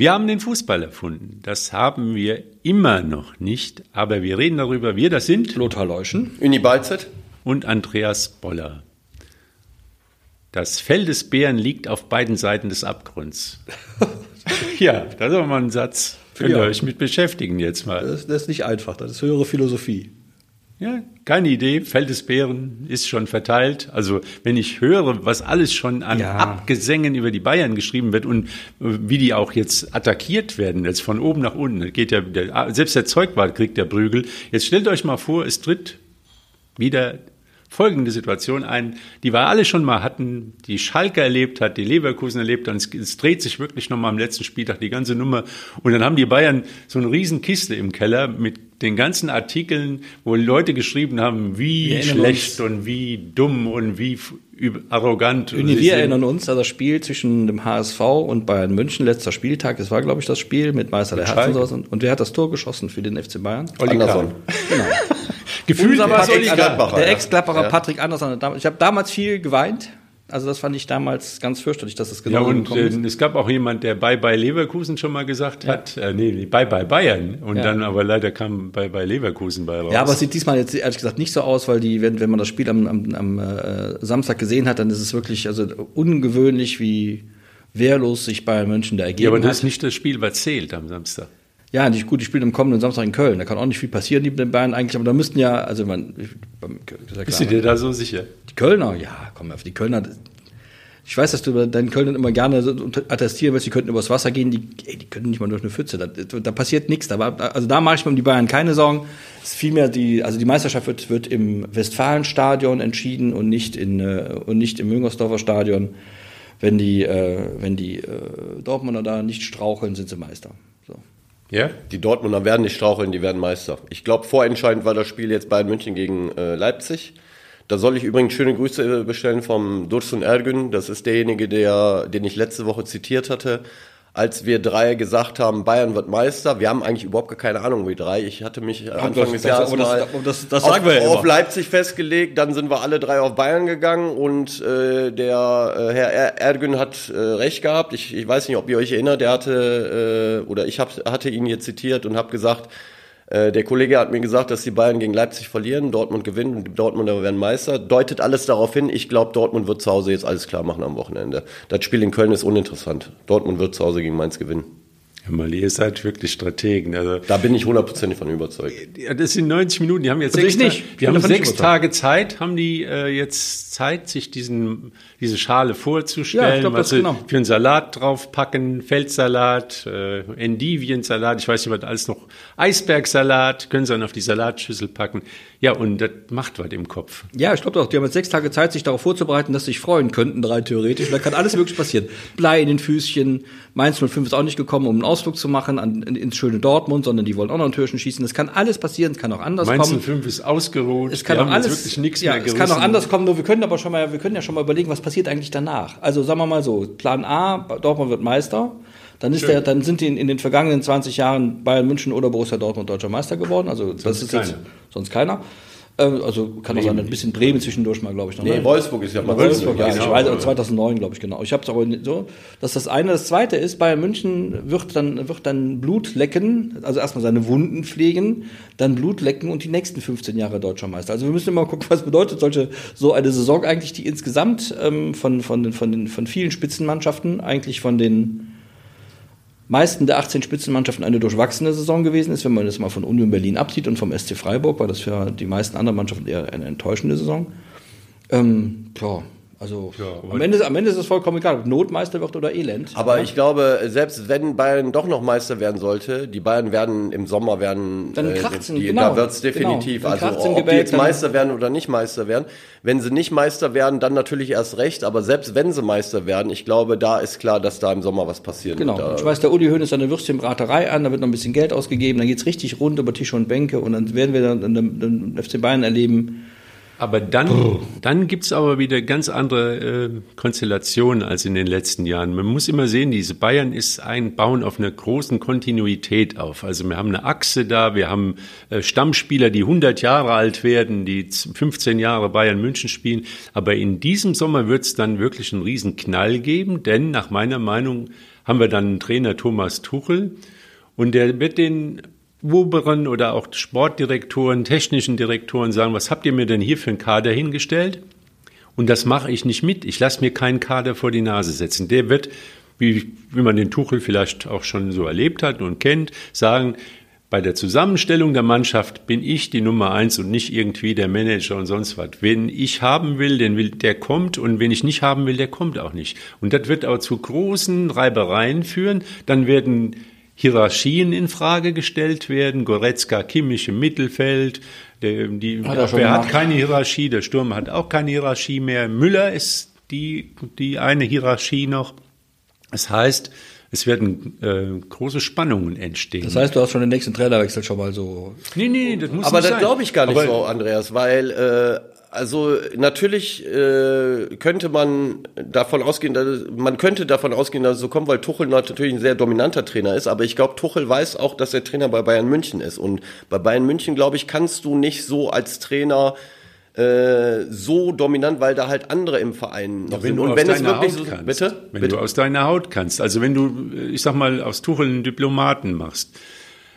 Wir haben den Fußball erfunden. Das haben wir immer noch nicht. Aber wir reden darüber. Wir, das sind Lothar Leuschen. Uni Balzet. und Andreas Boller. Das Fell des Bären liegt auf beiden Seiten des Abgrunds. ja, das ist auch mal ein Satz. Könnt ihr Ja. euch mit beschäftigen jetzt mal. Das, das ist nicht einfach, das ist höhere Philosophie. Ja, keine Idee. Fell des Bären ist schon verteilt. Also, wenn ich höre, was alles schon an Ja. Abgesängen über die Bayern geschrieben wird und äh, wie die auch jetzt attackiert werden, jetzt von oben nach unten, das geht ja, der, selbst der Zeugwart kriegt der Prügel. Jetzt stellt euch mal vor, es tritt wieder folgende Situation ein, die wir alle schon mal hatten, die Schalke erlebt hat, die Leverkusen erlebt hat. Und es, es dreht sich wirklich nochmal am letzten Spieltag die ganze Nummer. Und dann haben die Bayern so eine riesen Kiste im Keller mit den ganzen Artikeln, wo Leute geschrieben haben, wie Wir schlecht und wie dumm und wie arrogant. Wir sie sind. erinnern uns an das Spiel zwischen dem HSV und Bayern München, letzter Spieltag. Das war, glaube ich, das Spiel mit Meister der Herzen und. Und wer hat das Tor geschossen für den FC Bayern? Olli Anderson. Kahn. Gefühlt es Patrick Kahn. Gladbacher, Der ja. Ex-Klapperer Ja. Patrick Anderson. Ich habe damals viel geweint. Also das fand ich damals ganz fürchterlich, dass das Ja, genau so und gekommen ist. äh, es gab auch jemand, der Bye Bye Leverkusen schon mal gesagt hat. Äh, nee, nee, Bye Bye Bayern. Und Ja. dann aber leider kam Bye Bye Leverkusen bei raus. Ja, aber es sieht diesmal jetzt ehrlich gesagt nicht so aus, weil die, wenn, wenn man das Spiel am, am, am äh, Samstag gesehen hat, dann ist es wirklich also ungewöhnlich, wie wehrlos sich Bayern München da ergeben ja, aber das hat. ist nicht das Spiel, was zählt am Samstag. Ja, die, gut, die spielen am kommenden Samstag in Köln. Da kann auch nicht viel passieren, die den Bayern eigentlich, aber da müssten ja, also man, ich- ja Bist du dir da so sicher? die Kölner, ja, komm auf die Kölner. Ich weiß, dass du deinen Kölnern immer gerne attestieren willst, die könnten übers Wasser gehen, die, ey, die können nicht mal durch eine Pfütze. Da, da passiert nichts. Da war, also da mache ich mir um die Bayern keine Sorgen. Es ist vielmehr die, also die Meisterschaft wird, wird im Westfalenstadion entschieden und nicht in äh, und nicht im Müngersdorfer Stadion. Wenn die, äh, wenn die äh, Dortmunder da nicht straucheln, sind sie Meister. Ja? Die Dortmunder werden nicht straucheln, die werden Meister. Ich glaube, vorentscheidend war das Spiel jetzt Bayern München gegen äh, Leipzig. Da soll ich übrigens schöne Grüße äh, bestellen vom Dursun Ergün. Das ist derjenige, der, den ich letzte Woche zitiert hatte. Als wir drei gesagt haben, Bayern wird Meister, wir haben eigentlich überhaupt gar keine Ahnung, wie drei. Ich hatte mich äh, Anfang das- des Jahres mal aber das- das auf, ja auf. Leipzig festgelegt, dann sind wir alle drei auf Bayern gegangen und äh, der äh, Herr Er- Ergün hat äh, recht gehabt. Ich, ich weiß nicht, ob ihr euch erinnert, er hatte äh, oder ich hab, hatte ihn hier zitiert und habe gesagt, äh, der Kollege hat mir gesagt, dass die Bayern gegen Leipzig verlieren, Dortmund gewinnen und die Dortmunder werden Meister. Deutet alles darauf hin. Ich glaube, Dortmund wird zu Hause jetzt alles klar machen am Wochenende. Das Spiel in Köln ist uninteressant. Dortmund wird zu Hause gegen Mainz gewinnen. Ja, mal, ihr seid wirklich Strategen. Also, Da bin ich hundertprozentig von überzeugt. das sind 90 Minuten. Die haben jetzt Also sechs, ich nicht. Die haben nicht sechs. Tage Zeit. Haben die äh, jetzt Zeit, sich diesen, diese Schale vorzustellen? Ja, ich glaub, was das sie genau. für einen Salat draufpacken, Feldsalat, äh, Endiviensalat, ich weiß nicht, was alles noch, Eisbergsalat, können sie dann auf die Salatschüssel packen. Ja, und das macht was im Kopf. Ja, ich glaube auch, die haben jetzt sechs Tage Zeit, sich darauf vorzubereiten, dass sie sich freuen könnten, rein theoretisch. Und da kann alles möglich passieren. Blei in den Füßchen. Mainz 05 ist auch nicht gekommen, um einen Ausflug zu machen an, in, ins schöne Dortmund, sondern die wollen auch noch ein Türchen schießen. Das kann alles passieren, es kann auch anders Mainz kommen. 05 ist ausgeruht. Es kann auch alles, wirklich nichts ja, mehr es gerissen. kann auch anders kommen, nur wir können aber schon mal, wir können ja schon mal überlegen, was passiert eigentlich danach. Also sagen wir mal so, Plan A, Dortmund wird Meister. Dann ist der, dann sind die in, in den vergangenen 20 Jahren Bayern München oder Borussia Dortmund deutscher Meister geworden. Also das ist jetzt keiner. sonst keiner. Ähm, Also kann auch sein, ein bisschen Bremen zwischendurch mal, glaube ich, noch. Nee, ne? Wolfsburg ist ja mal Wolfsburg, ja, genau. ich weiß, also 2009, glaube ich, genau. Ich habe es aber so. Das ist das eine. Das zweite ist, Bayern München wird dann, wird dann Blut lecken, also erstmal seine Wunden pflegen, dann Blut lecken und die nächsten 15 Jahre deutscher Meister. Also wir müssen immer gucken, was bedeutet solche, so eine Saison eigentlich, die insgesamt ähm, von, von, den, von, den, von vielen Spitzenmannschaften, eigentlich von den meisten der 18 Spitzenmannschaften eine durchwachsene Saison gewesen ist, wenn man das mal von Union Berlin absieht und vom SC Freiburg, war das für die meisten anderen Mannschaften eher eine enttäuschende Saison. Ähm, ja, also Ja, am, Ende, am Ende ist es vollkommen egal, ob Notmeister wird oder Elend. Aber ich glaube, selbst wenn Bayern doch noch Meister werden sollte, die Bayern werden im Sommer werden, Dann kracht's die, genau, da wird's definitiv. genau. Dann kracht's also ob die Gebälk, jetzt Meister werden oder nicht Meister werden. Wenn sie nicht Meister werden, dann natürlich erst recht. Aber selbst wenn sie Meister werden, ich glaube, da ist klar, dass da im Sommer was passieren Genau. wird. Da- Ich weiß, der Uli Hoeneß seine Würstchenbraterei an, da wird noch ein bisschen Geld ausgegeben, dann geht's richtig rund über Tische und Bänke und dann werden wir dann den FC Bayern erleben, Aber dann, dann gibt's aber wieder ganz andere äh, Konstellationen als in den letzten Jahren. Man muss immer sehen, diese Bayern ist ein Bauen auf einer großen Kontinuität auf. Also wir haben eine Achse da, wir haben äh, Stammspieler, die 100 Jahre alt werden, die 15 Jahre Bayern München spielen. Aber in diesem Sommer wird's dann wirklich einen riesen Knall geben, denn nach meiner Meinung haben wir dann einen Trainer Thomas Tuchel und der wird den oberen oder auch Sportdirektoren, technischen Direktoren sagen, was habt ihr mir denn hier für einen Kader hingestellt? Und das mache ich nicht mit. Ich lasse mir keinen Kader vor die Nase setzen. Der wird, wie, wie man den Tuchel vielleicht auch schon so erlebt hat und kennt, sagen, bei der Zusammenstellung der Mannschaft bin ich die Nummer eins und nicht irgendwie der Manager und sonst was. Wen ich haben will, den will, der kommt und wen ich nicht haben will, der kommt auch nicht. Und das wird auch zu großen Reibereien führen. Dann werden Hierarchien in Frage gestellt werden. Goretzka, Kimmich im Mittelfeld. Der, die Hat er Abwehr hat keine Hierarchie. Der Sturm hat auch keine Hierarchie mehr. Müller ist die, die eine Hierarchie noch. Das heißt, es werden äh, große Spannungen entstehen. Das heißt, du hast schon den nächsten Trainerwechsel schon mal so. nee, nee, das muss Aber nicht das sein. glaube ich gar nicht Aber so, Andreas, weil äh, also natürlich äh, könnte man davon ausgehen, dass, man könnte davon ausgehen, dass es so kommt, weil Tuchel natürlich ein sehr dominanter Trainer ist. Aber ich glaube, Tuchel weiß auch, dass er Trainer bei Bayern München ist. Und bei Bayern München, glaube ich, kannst du nicht so als Trainer äh, so dominant, weil da halt andere im Verein noch wenn sind. du Und wenn es wirklich Haut so, kannst, bitte, wenn bitte. du aus deiner Haut kannst, also wenn du, ich sag mal, aus Tuchel einen Diplomaten machst.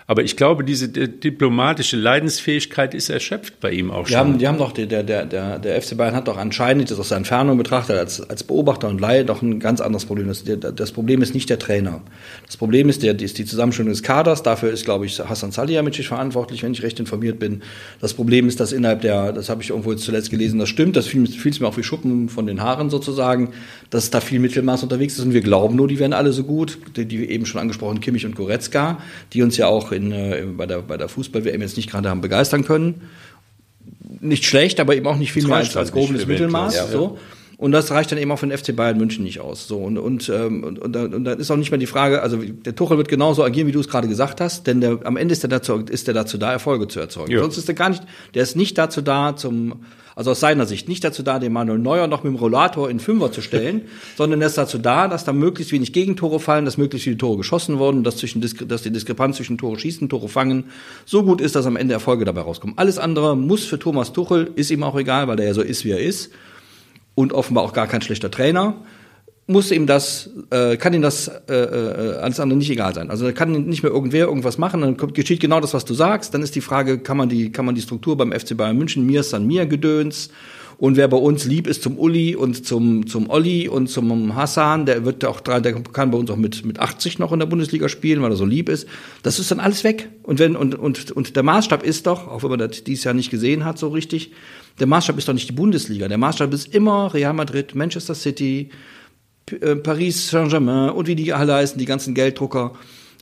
Aber ich glaube, diese di- diplomatische Leidensfähigkeit ist erschöpft bei ihm auch Die schon. haben, die haben doch, der, der, der, der FC Bayern hat doch anscheinend, das aus der Entfernung betrachtet, als, als Beobachter und Laie doch ein ganz anderes Problem. Das, das Problem ist nicht der Trainer. Das Problem ist, der, ist die Zusammenstellung des Kaders. Dafür ist, glaube ich, Hassan Salihamidzic verantwortlich, wenn ich recht informiert bin. Das Problem ist, dass innerhalb der, das habe ich irgendwo jetzt zuletzt gelesen, das stimmt, das fiel, fiel mir auch wie Schuppen von den Haaren sozusagen, dass da viel Mittelmaß unterwegs ist und wir glauben nur, die werden alle so gut. Die, die eben schon angesprochen, Kimmich und Goretzka, die uns ja auch in, äh, bei der, bei der Fußball-WM jetzt nicht gerade haben begeistern können nicht schlecht, aber eben auch nicht viel Das mehr als, als nicht grobenes für Mittelmaß. Weltklasse. So. Und das reicht dann eben auch für den FC Bayern München nicht aus. So und und, ähm, und, und, dann- und dann ist auch nicht mehr die Frage, also der Tuchel wird genauso agieren, wie du es gerade gesagt hast, denn der, am Ende ist er dazu ist er dazu da, Erfolge zu erzeugen. Ja. Sonst ist er gar nicht, der ist nicht dazu da, zum also aus seiner Sicht nicht dazu da, den Manuel Neuer noch mit dem Rollator in Fünfer zu stellen, sondern er ist dazu da, dass da möglichst wenig Gegentore fallen, dass möglichst viele Tore geschossen wurden, dass, zwischen, dass die Diskrepanz zwischen Tore schießen, Tore fangen so gut ist, dass am Ende Erfolge dabei rauskommen. Alles andere muss für Thomas Tuchel, ist ihm auch egal, weil er ja so ist, wie er ist und offenbar auch gar kein schlechter Trainer, muss ihm das, äh, kann ihm das äh, äh, alles andere nicht egal sein. Also kann nicht mehr irgendwer irgendwas machen, dann kommt, geschieht genau das, was du sagst. Dann ist die Frage, kann man die, kann man die Struktur beim FC Bayern München, mir ist an mir Gedöns. Und wer bei uns lieb ist zum Uli und zum, zum Olli und zum Hassan, der wird auch drei, der kann bei uns auch mit, mit 80 noch in der Bundesliga spielen, weil er so lieb ist. Das ist dann alles weg. Und wenn, und, und, und der Maßstab ist doch, auch wenn man das dieses Jahr nicht gesehen hat, so richtig, der Maßstab ist doch nicht die Bundesliga. Der Maßstab ist immer Real Madrid, Manchester City, äh, Paris Saint-Germain und wie die alle heißen, die ganzen Gelddrucker.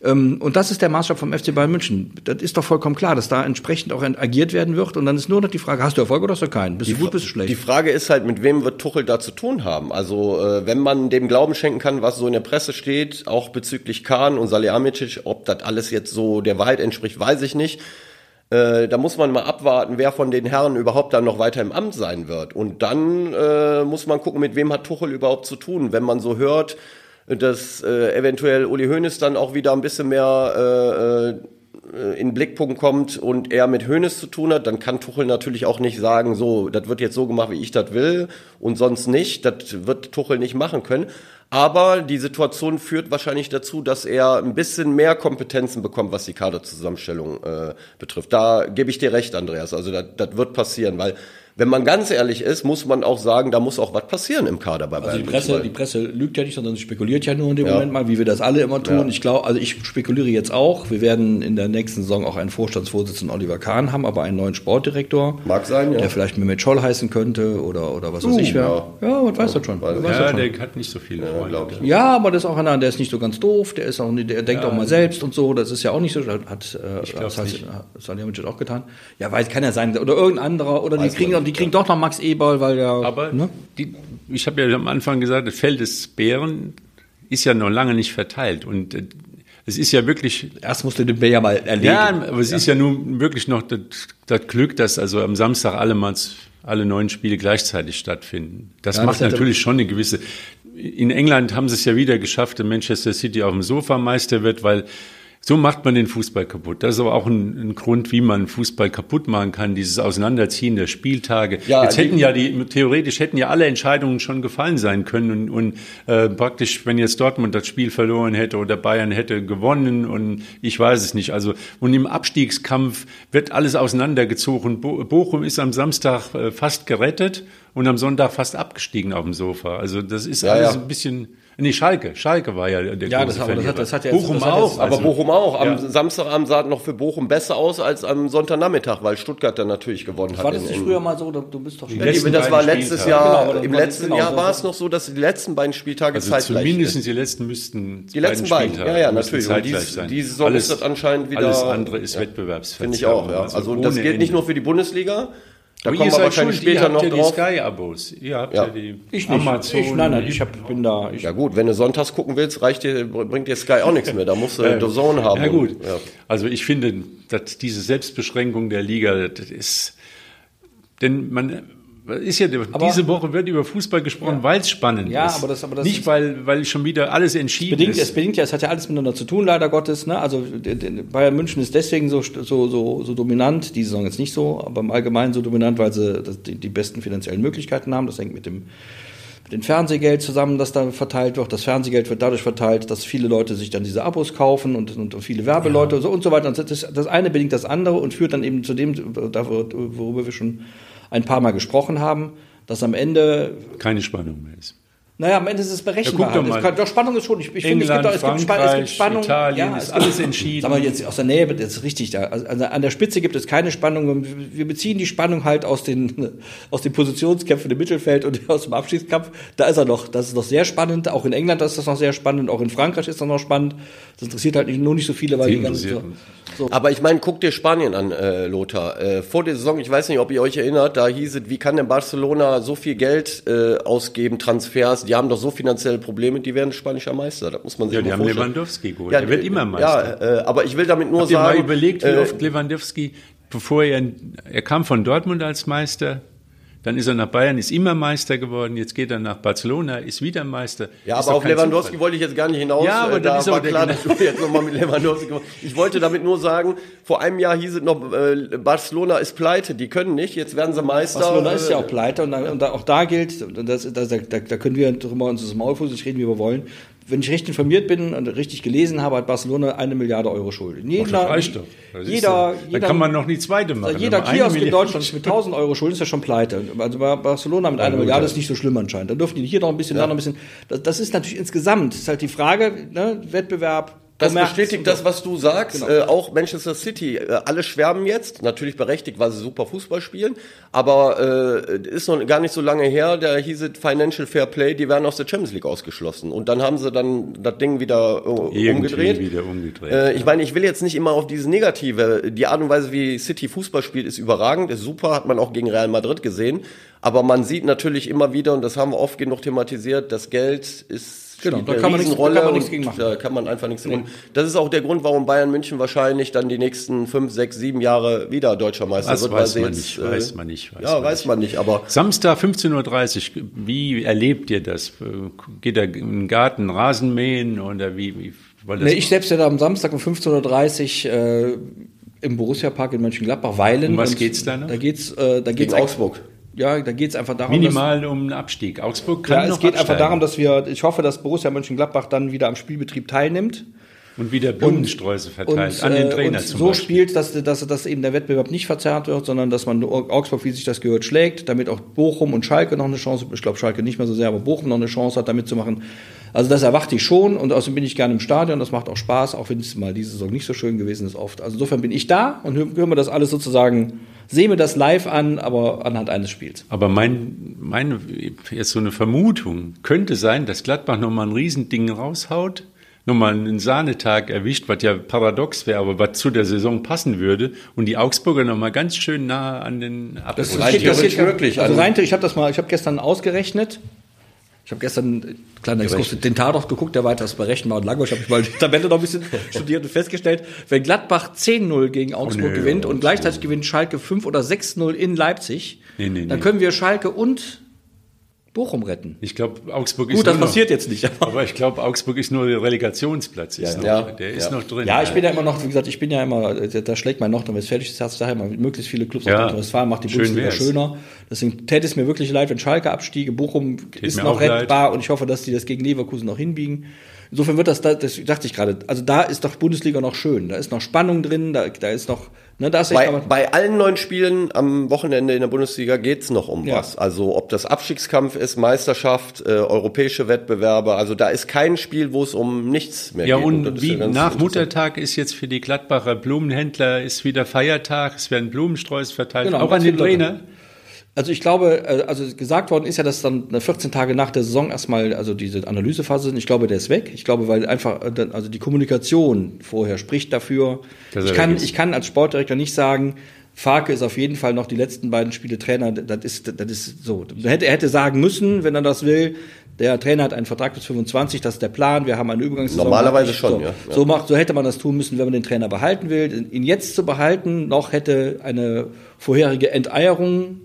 Ähm, Und das ist der Maßstab vom FC Bayern München. Das ist doch vollkommen klar, dass da entsprechend auch agiert werden wird. Und dann ist nur noch die Frage, hast du Erfolg oder hast du keinen? Bist du gut, bist du schlecht? Die Frage ist halt, mit wem wird Tuchel da zu tun haben? Also, äh, wenn man dem Glauben schenken kann, was so in der Presse steht, auch bezüglich Kahn und Salihamidzic, ob das alles jetzt so der Wahrheit entspricht, weiß ich nicht. Äh, da muss man mal abwarten, wer von den Herren überhaupt dann noch weiter im Amt sein wird. Und dann äh, muss man gucken, mit wem hat Tuchel überhaupt zu tun. Wenn man so hört, dass äh, eventuell Uli Hoeneß dann auch wieder ein bisschen mehr äh, äh, in Blickpunkt kommt und er mit Hoeneß zu tun hat, dann kann Tuchel natürlich auch nicht sagen, so, das wird jetzt so gemacht, wie ich das will und sonst nicht. Das wird Tuchel nicht machen können. Aber die Situation führt wahrscheinlich dazu, dass er ein bisschen mehr Kompetenzen bekommt, was die Kaderzusammenstellung äh, betrifft. Da gebe ich dir recht, Andreas. Also das, das wird passieren, weil wenn man ganz ehrlich ist, muss man auch sagen, da muss auch was passieren im Kader bei Also Bayern die Presse, die Presse lügt ja nicht, sondern sie spekuliert ja nur in dem Moment mal, wie wir das alle immer tun. Ich glaube, also ich spekuliere jetzt auch. Wir werden in der nächsten Saison auch einen Vorstandsvorsitzenden Oliver Kahn haben, aber einen neuen Sportdirektor. Mag sein, ja. Der vielleicht Mehmet Scholl heißen könnte oder, oder was weiß ich wer. ja. Ja, man weiß das schon. Weiß das Ja, schon. der hat nicht so viele Freunde. glaub ich. Ja, aber das ist auch einer, der ist nicht so ganz doof, der ist auch nicht, der denkt auch mal selbst und so, das ist ja auch nicht so, das hat äh, das hat. Salihamidzic auch getan. Ja, weiß kann ja sein oder irgendein anderer oder die Weiß kriegen man die nicht, kriegen doch noch Max Eberl, weil der Aber ne? die, ich habe ja am Anfang gesagt, das Feld des Bären ist ja noch lange nicht verteilt. Und äh, es ist ja wirklich erst musste den Bär ja mal erlegen. Ja, aber es ist ja nun wirklich noch das, das Glück, dass also am Samstag alle mal alle neun Spiele gleichzeitig stattfinden. Das Ja, macht das natürlich schon eine gewisse. In England haben sie es ja wieder geschafft, dass Manchester City auf dem Sofa Meister wird, weil so macht man den Fußball kaputt. Das ist aber auch ein, ein Grund, wie man Fußball kaputt machen kann, dieses Auseinanderziehen der Spieltage. Ja, Jetzt hätten ja die, theoretisch hätten ja alle Entscheidungen schon gefallen sein können und, und äh, praktisch, wenn jetzt Dortmund das Spiel verloren hätte oder Bayern hätte gewonnen und ich weiß es nicht. Also und im Abstiegskampf wird alles auseinandergezogen. Bo Bochum ist am Samstag äh, fast gerettet und am Sonntag fast abgestiegen auf dem Sofa. Also das ist Ja, alles ja. ein bisschen. Nee, Schalke. Schalke war ja der Ja, große das- aber das Verlierer. hat- das hat ja- Bochum das hat auch. jetzt- Aber also- Bochum auch. Am Ja. Samstagabend sah es noch für Bochum besser aus als am Sonntagnachmittag, weil Stuttgart dann natürlich gewonnen hat. War das nicht früher mal so? Du bist doch schon. Ja, letzten die, das war letztes Spieltage. Jahr, Genau, im war- letzten genau, Jahr war es noch so, dass die letzten beiden Spieltage Also zeitgleich zumindest die letzten müssten Die letzten beiden, Spieltage ja, ja, natürlich. Und zeitgleich dies- sein. die Saison ist das anscheinend wieder- Alles andere ist Ja. Wettbewerbsverzerrung. Finde ich auch, ja. Also, das ohne gilt nicht nur für die Bundesliga. Da Aber kommen ihr wir wahrscheinlich schuld, ihr später habt noch ja die drauf. Sky-Abos. Ihr habt Ja. ja, die Ich nicht. Amazon. ich, nein, nein, ich hab, bin da. Ich, Ja gut, wenn du sonntags gucken willst, reicht dir, bringt dir Sky auch nichts mehr. Da musst du äh, Zone haben. Ja gut. Ja. Also ich finde, dass diese Selbstbeschränkung der Liga, das ist, denn man ist ja, diese Woche wird über Fußball gesprochen, weil es spannend Ja, ist. aber das- aber das Nicht, weil, weil schon wieder alles entschieden bedingt, ist. es bedingt ja, es hat ja alles miteinander zu tun, leider Gottes. Ne? Also Bayern München ist deswegen so, so, so, so dominant, die Saison jetzt nicht so, aber im Allgemeinen so dominant, weil sie die, die besten finanziellen Möglichkeiten haben. Das hängt mit dem, mit dem Fernsehgeld zusammen, das da verteilt wird. Das Fernsehgeld wird dadurch verteilt, dass viele Leute sich dann diese Abos kaufen und, und viele Werbeleute und so und so weiter. Und das, das eine bedingt das andere und führt dann eben zu dem, worüber wir schon ein paar Mal gesprochen haben, dass am Ende Keine Spannung mehr ist. Naja, am Ende ist es berechenbar. Ja, doch Es kann- doch, Spannung ist schon. Ich, ich finde, es gibt, es, gibt es gibt Spannung. Italien, es ist gibt- alles entschieden. Mal, jetzt aus der Nähe wird jetzt richtig da. Also an der- an der Spitze gibt es keine Spannung. Wir beziehen die Spannung halt aus den, aus den Positionskämpfen im Mittelfeld und aus dem Abschiedskampf. Da ist er noch. Das ist noch sehr spannend. Auch in England ist das noch sehr spannend. Auch in Frankreich ist das noch spannend. Das interessiert halt nicht, nur nicht so viele, weil Die die ganzen, so, so. Aber ich meine, guck dir Spanien an, äh, Lothar. Äh, vor der Saison, ich weiß nicht, ob ihr euch erinnert, da hieß es, wie kann denn Barcelona so viel Geld äh, ausgeben, Transfers? Die haben doch so finanzielle Probleme, die werden spanischer Meister. Das muss man sich Ja, die haben vorstellen. Lewandowski geholt. Er wird immer Meister. Ja, äh, aber ich will damit nur Habt ihr mal sagen, überlegt, wie äh, oft Lewandowski, bevor er, er kam von Dortmund als Meister, dann ist er nach Bayern, ist immer Meister geworden, jetzt geht er nach Barcelona, ist wieder Meister. Ja, Ist aber auf Lewandowski Zufall. wollte ich jetzt gar nicht hinaus. Ja, aber Äh, da ist war klar, genau- dass du jetzt nochmal mit Lewandowski Ich wollte damit nur sagen, vor einem Jahr hieß es noch, äh, Barcelona ist pleite, die können nicht, jetzt werden sie Meister. Barcelona ist ja Äh, auch pleite und, da, und da, auch da gilt, und das, das, da, da können wir drüber uns das Maul reden, wie wir wollen. Wenn ich recht informiert bin und richtig gelesen habe, hat Barcelona eine Milliarde Euro Schulden. Jeder, Das reicht doch. Das ist jeder, jeder, Dann kann man noch die zweite machen. jeder Kiosk in Deutschland mit 1000 Euro Schulden ist ja schon pleite. Also bei Barcelona mit einer Milliarde ja. ist nicht so schlimm anscheinend. Da dürfen die hier noch ein bisschen, da noch ein bisschen. Das, das ist natürlich insgesamt, ist halt die Frage, ne, Wettbewerb. Das Kommerz bestätigt das, was du sagst. Genau. Äh, auch Manchester City. Äh, alle schwärmen jetzt, natürlich berechtigt, weil sie super Fußball spielen. Aber äh, ist noch gar nicht so lange her, da hieß es Financial Fair Play, die werden aus der Champions League ausgeschlossen. Und dann haben sie dann das Ding wieder äh, Irgendwie umgedreht. wieder umgedreht. Äh, ich meine, ich will jetzt nicht immer auf dieses Negative. Die Art und Weise, wie City Fußball spielt, ist überragend, ist super, hat man auch gegen Real Madrid gesehen. Aber man sieht natürlich immer wieder, und das haben wir oft genug thematisiert, das Geld ist Genau, da kann man nichts- da kann man nichts gegen machen. Da kann man einfach nichts tun. Das ist auch der Grund, warum Bayern München wahrscheinlich dann die nächsten fünf, sechs, sieben Jahre wieder deutscher Meister Das wird. weiß weil man sie nicht, jetzt, weiß man nicht, weiß ja, man weiß nicht. man nicht, aber Samstag 15.30 Uhr, wie erlebt ihr das? Geht er im Garten Rasen mähen oder wie? wie weil das Nee, ich selbst werde am Samstag um 15.30 Uhr äh, im Borussia-Park in Mönchengladbach weilen. Um was Und geht's da noch? Da geht's, äh, da geht's Augsburg. Ja, da geht's einfach darum, minimal um einen Abstieg. Augsburg kann dass, ja, es geht einfach absteigen. darum, dass wir, ich hoffe, dass Borussia Mönchengladbach dann wieder am Spielbetrieb teilnimmt. und wieder Blumensträuße verteilt und, an den äh, Trainer und zum so Beispiel. spielt, dass, dass, dass eben der Wettbewerb nicht verzerrt wird, sondern dass man Augsburg, wie sich das gehört, schlägt, damit auch Bochum und Schalke noch eine Chance, ich glaube Schalke nicht mehr so sehr, aber Bochum noch eine Chance hat, damit zu machen. Also das erwarte ich schon und außerdem bin ich gerne im Stadion, das macht auch Spaß, auch wenn es mal diese Saison nicht so schön gewesen ist oft. Also insofern bin ich da und hören wir das alles sozusagen, sehen wir das live an, aber anhand eines Spiels. Aber mein, meine, jetzt so eine Vermutung könnte sein, dass Gladbach nochmal ein Riesending raushaut, nochmal einen Sahnetag erwischt, was ja paradox wäre, aber was zu der Saison passen würde und die Augsburger nochmal ganz schön nah an den Das Abschluss. steht- das theoretisch steht- möglich. Also Also- rein, ich habe das mal, ich habe gestern ausgerechnet. Ich habe gestern, kleiner Exkurs, den Tatort geguckt, der weiter ist berechenbar und langweilig. Habe ich mal die Tabelle noch ein bisschen studiert und festgestellt, wenn Gladbach 10-0 gegen Augsburg nö, gewinnt und Augsburg. gleichzeitig gewinnt Schalke 5 oder 6-0 in Leipzig, Nee, nee, dann nee. können wir Schalke und Bochum retten. Ich glaube, Augsburg ist Gut, das nur noch- passiert jetzt nicht. Aber ich glaube, Augsburg ist nur der Relegationsplatz. Ist noch, ja. Der ist Ja. noch drin. Ja, ich bin ja immer noch, wie gesagt, ich bin ja immer, da schlägt mein nordrhein-westfälisches Herz daher immer, möglichst viele Clubs Ja. aus Nordrhein-Westfalen macht die Schön Bundesliga wär's. schöner. Deswegen täte es mir wirklich leid, wenn Schalke abstiege. Bochum ist mir noch auch leid. rettbar und ich hoffe, dass die das gegen Leverkusen noch hinbiegen. Insofern wird das, da, das dachte ich gerade, also da ist doch Bundesliga noch schön. Da ist noch Spannung drin, da, da ist noch, ne, da ist echt Bei, aber, bei allen neun Spielen am Wochenende in der Bundesliga geht's noch um Ja. was. Also ob das Abstiegskampf ist, Meisterschaft, äh, europäische Wettbewerbe. Also da ist kein Spiel, wo es um nichts mehr Ja, geht. und ist wie ja nach. Muttertag ist jetzt für die Gladbacher Blumenhändler ist wieder Feiertag, es werden Blumensträuße verteilt, Genau, auch an den. Trainer. Also ich glaube, äh, also gesagt worden ist ja, dass dann 14 Tage nach der Saison erstmal also diese Analysephase sind. Ich glaube, der ist weg. Ich glaube, weil einfach äh, also die Kommunikation vorher spricht dafür. Ich kann, ich kann als Sportdirektor nicht sagen, Farke ist auf jeden Fall noch die letzten beiden Spiele Trainer. Das ist, das ist so. Er hätte, er hätte sagen müssen, wenn er das will. Der Trainer hat einen Vertrag bis 25, das ist der Plan. Wir haben eine Übergangssaison. Normalerweise schon, so. Ja. So macht, so hätte man das tun müssen, wenn man den Trainer behalten will. Ihn jetzt zu behalten, noch hätte eine vorherige Enteierung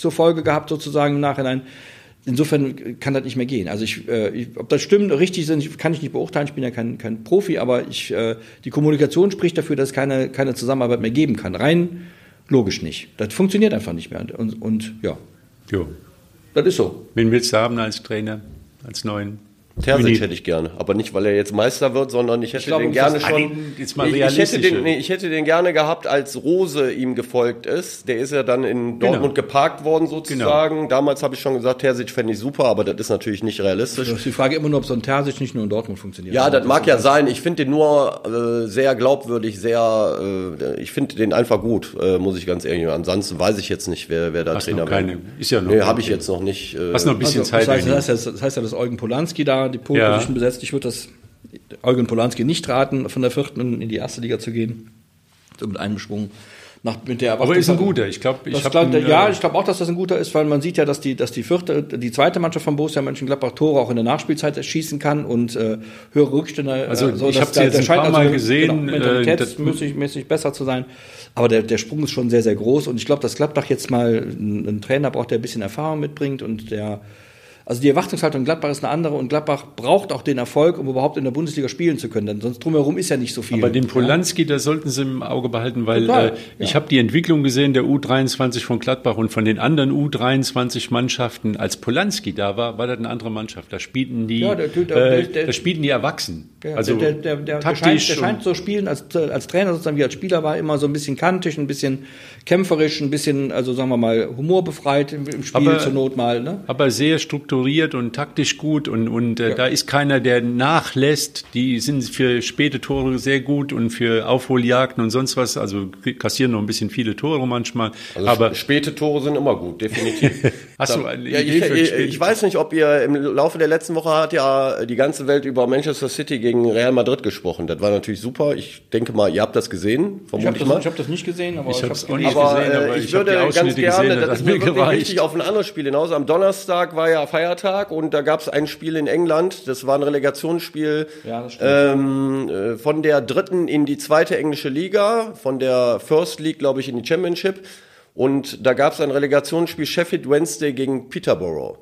zur Folge gehabt, sozusagen im Nachhinein. Insofern kann das nicht mehr gehen. Also ich, äh, ich ob das stimmt, richtig sind, kann ich nicht beurteilen. Ich bin ja kein, kein Profi, aber ich, äh, die Kommunikation spricht dafür, dass es keine, keine Zusammenarbeit mehr geben kann. Rein logisch nicht. Das funktioniert einfach nicht mehr. Und, und ja, Jo. das ist so. Wen willst du haben als Trainer, als neuen? Terzic hätte ich gerne, aber nicht, weil er jetzt Meister wird, sondern ich hätte glaube, den gerne das- schon. Ich, ich, hätte den, nee, ich hätte den gerne gehabt, als Rose ihm gefolgt ist. Der ist ja dann in Dortmund Genau. geparkt worden sozusagen. Damals habe ich schon gesagt, Terzic fände ich super, aber das ist natürlich nicht realistisch. Das ist die Frage immer nur, ob so ein Terzic nicht nur in Dortmund funktioniert. Ja, Also das mag ja sein. Ich finde den nur äh, sehr glaubwürdig, sehr. Äh, ich finde den einfach gut, äh, muss ich ganz ehrlich. sagen. Ansonsten weiß ich jetzt nicht, wer, wer da Hast Trainer noch keine- wird. ist ja noch- Nee, habe ich jetzt noch nicht. Äh, Hast noch ein bisschen Also, Zeit. das, heißt, das, heißt, ja- das heißt ja, dass Eugen Polanski da die Pole Ja. Besetzt. Ich würde das Eugen Polanski nicht raten, von der vierten in die erste Liga zu gehen. So mit einem Schwung. Nach, mit der Aber ist ein guter. Ich glaube, ich Das habe glaub, ja, ich glaube auch, dass das ein guter ist, weil man sieht ja, dass die, dass die vierte, die zweite Mannschaft von Borussia Mönchengladbach Tore auch in der Nachspielzeit schießen kann und äh, höhere Rückstände. Also, äh, ich hab's da- jetzt ein scheint paar Mal genau, gesehen, äh, mentalitätsmäßig mäßig besser zu sein. Aber der, der Sprung ist schon sehr, sehr groß und ich glaube, dass Gladbach jetzt mal einen, einen Trainer braucht, der ein bisschen Erfahrung mitbringt und der also die Erwartungshaltung in Gladbach ist eine andere und Gladbach braucht auch den Erfolg, um überhaupt in der Bundesliga spielen zu können, denn sonst drumherum ist ja nicht so viel. Aber den Ja. Polanski, da sollten Sie im Auge behalten, weil Total, äh, ich habe die Entwicklung gesehen der U23 von Gladbach und von den anderen U23-Mannschaften. Als Polanski da war, war das eine andere Mannschaft. Da spielten die, Ja, der- der- äh, der- der- da spielten die Erwachsenen. Ja, also der, der, der, der, scheint, scheint so spielen als, als Trainer sozusagen wie als Spieler war immer so ein bisschen kantig, ein bisschen kämpferisch, ein bisschen, also sagen wir mal, humorbefreit im, im Spiel Aber- zur Not mal. Ne? aber sehr strukturiert und taktisch gut und, und äh, da ist keiner, der nachlässt. Die sind für späte Tore sehr gut und für Aufholjagden und sonst was. Also kassieren noch ein bisschen viele Tore manchmal. Also aber späte Tore sind immer gut, definitiv. Hast du eine ja, Idee ich, für ich, ich weiß nicht, ob ihr im Laufe der letzten Woche hat ja die ganze Welt über Manchester City gegen Real Madrid gesprochen. Das war natürlich super. Ich denke mal, ihr habt das gesehen, Ich vermute habe ich, das, ich hab das nicht gesehen, aber Ich ich, habe auch nicht aber gesehen, aber ich ich würde ganz gerne, gesehen, das ist mir wirklich gereicht. wichtig, auf ein anderes Spiel hinaus. Am Donnerstag war ja Feiertag und da gab es ein Spiel in England. Das war ein Relegationsspiel Ja, ähm, äh, von der dritten in die zweite englische Liga, von der First League, glaube ich, in die Championship. Und da gab es ein Relegationsspiel Sheffield Wednesday gegen Peterborough.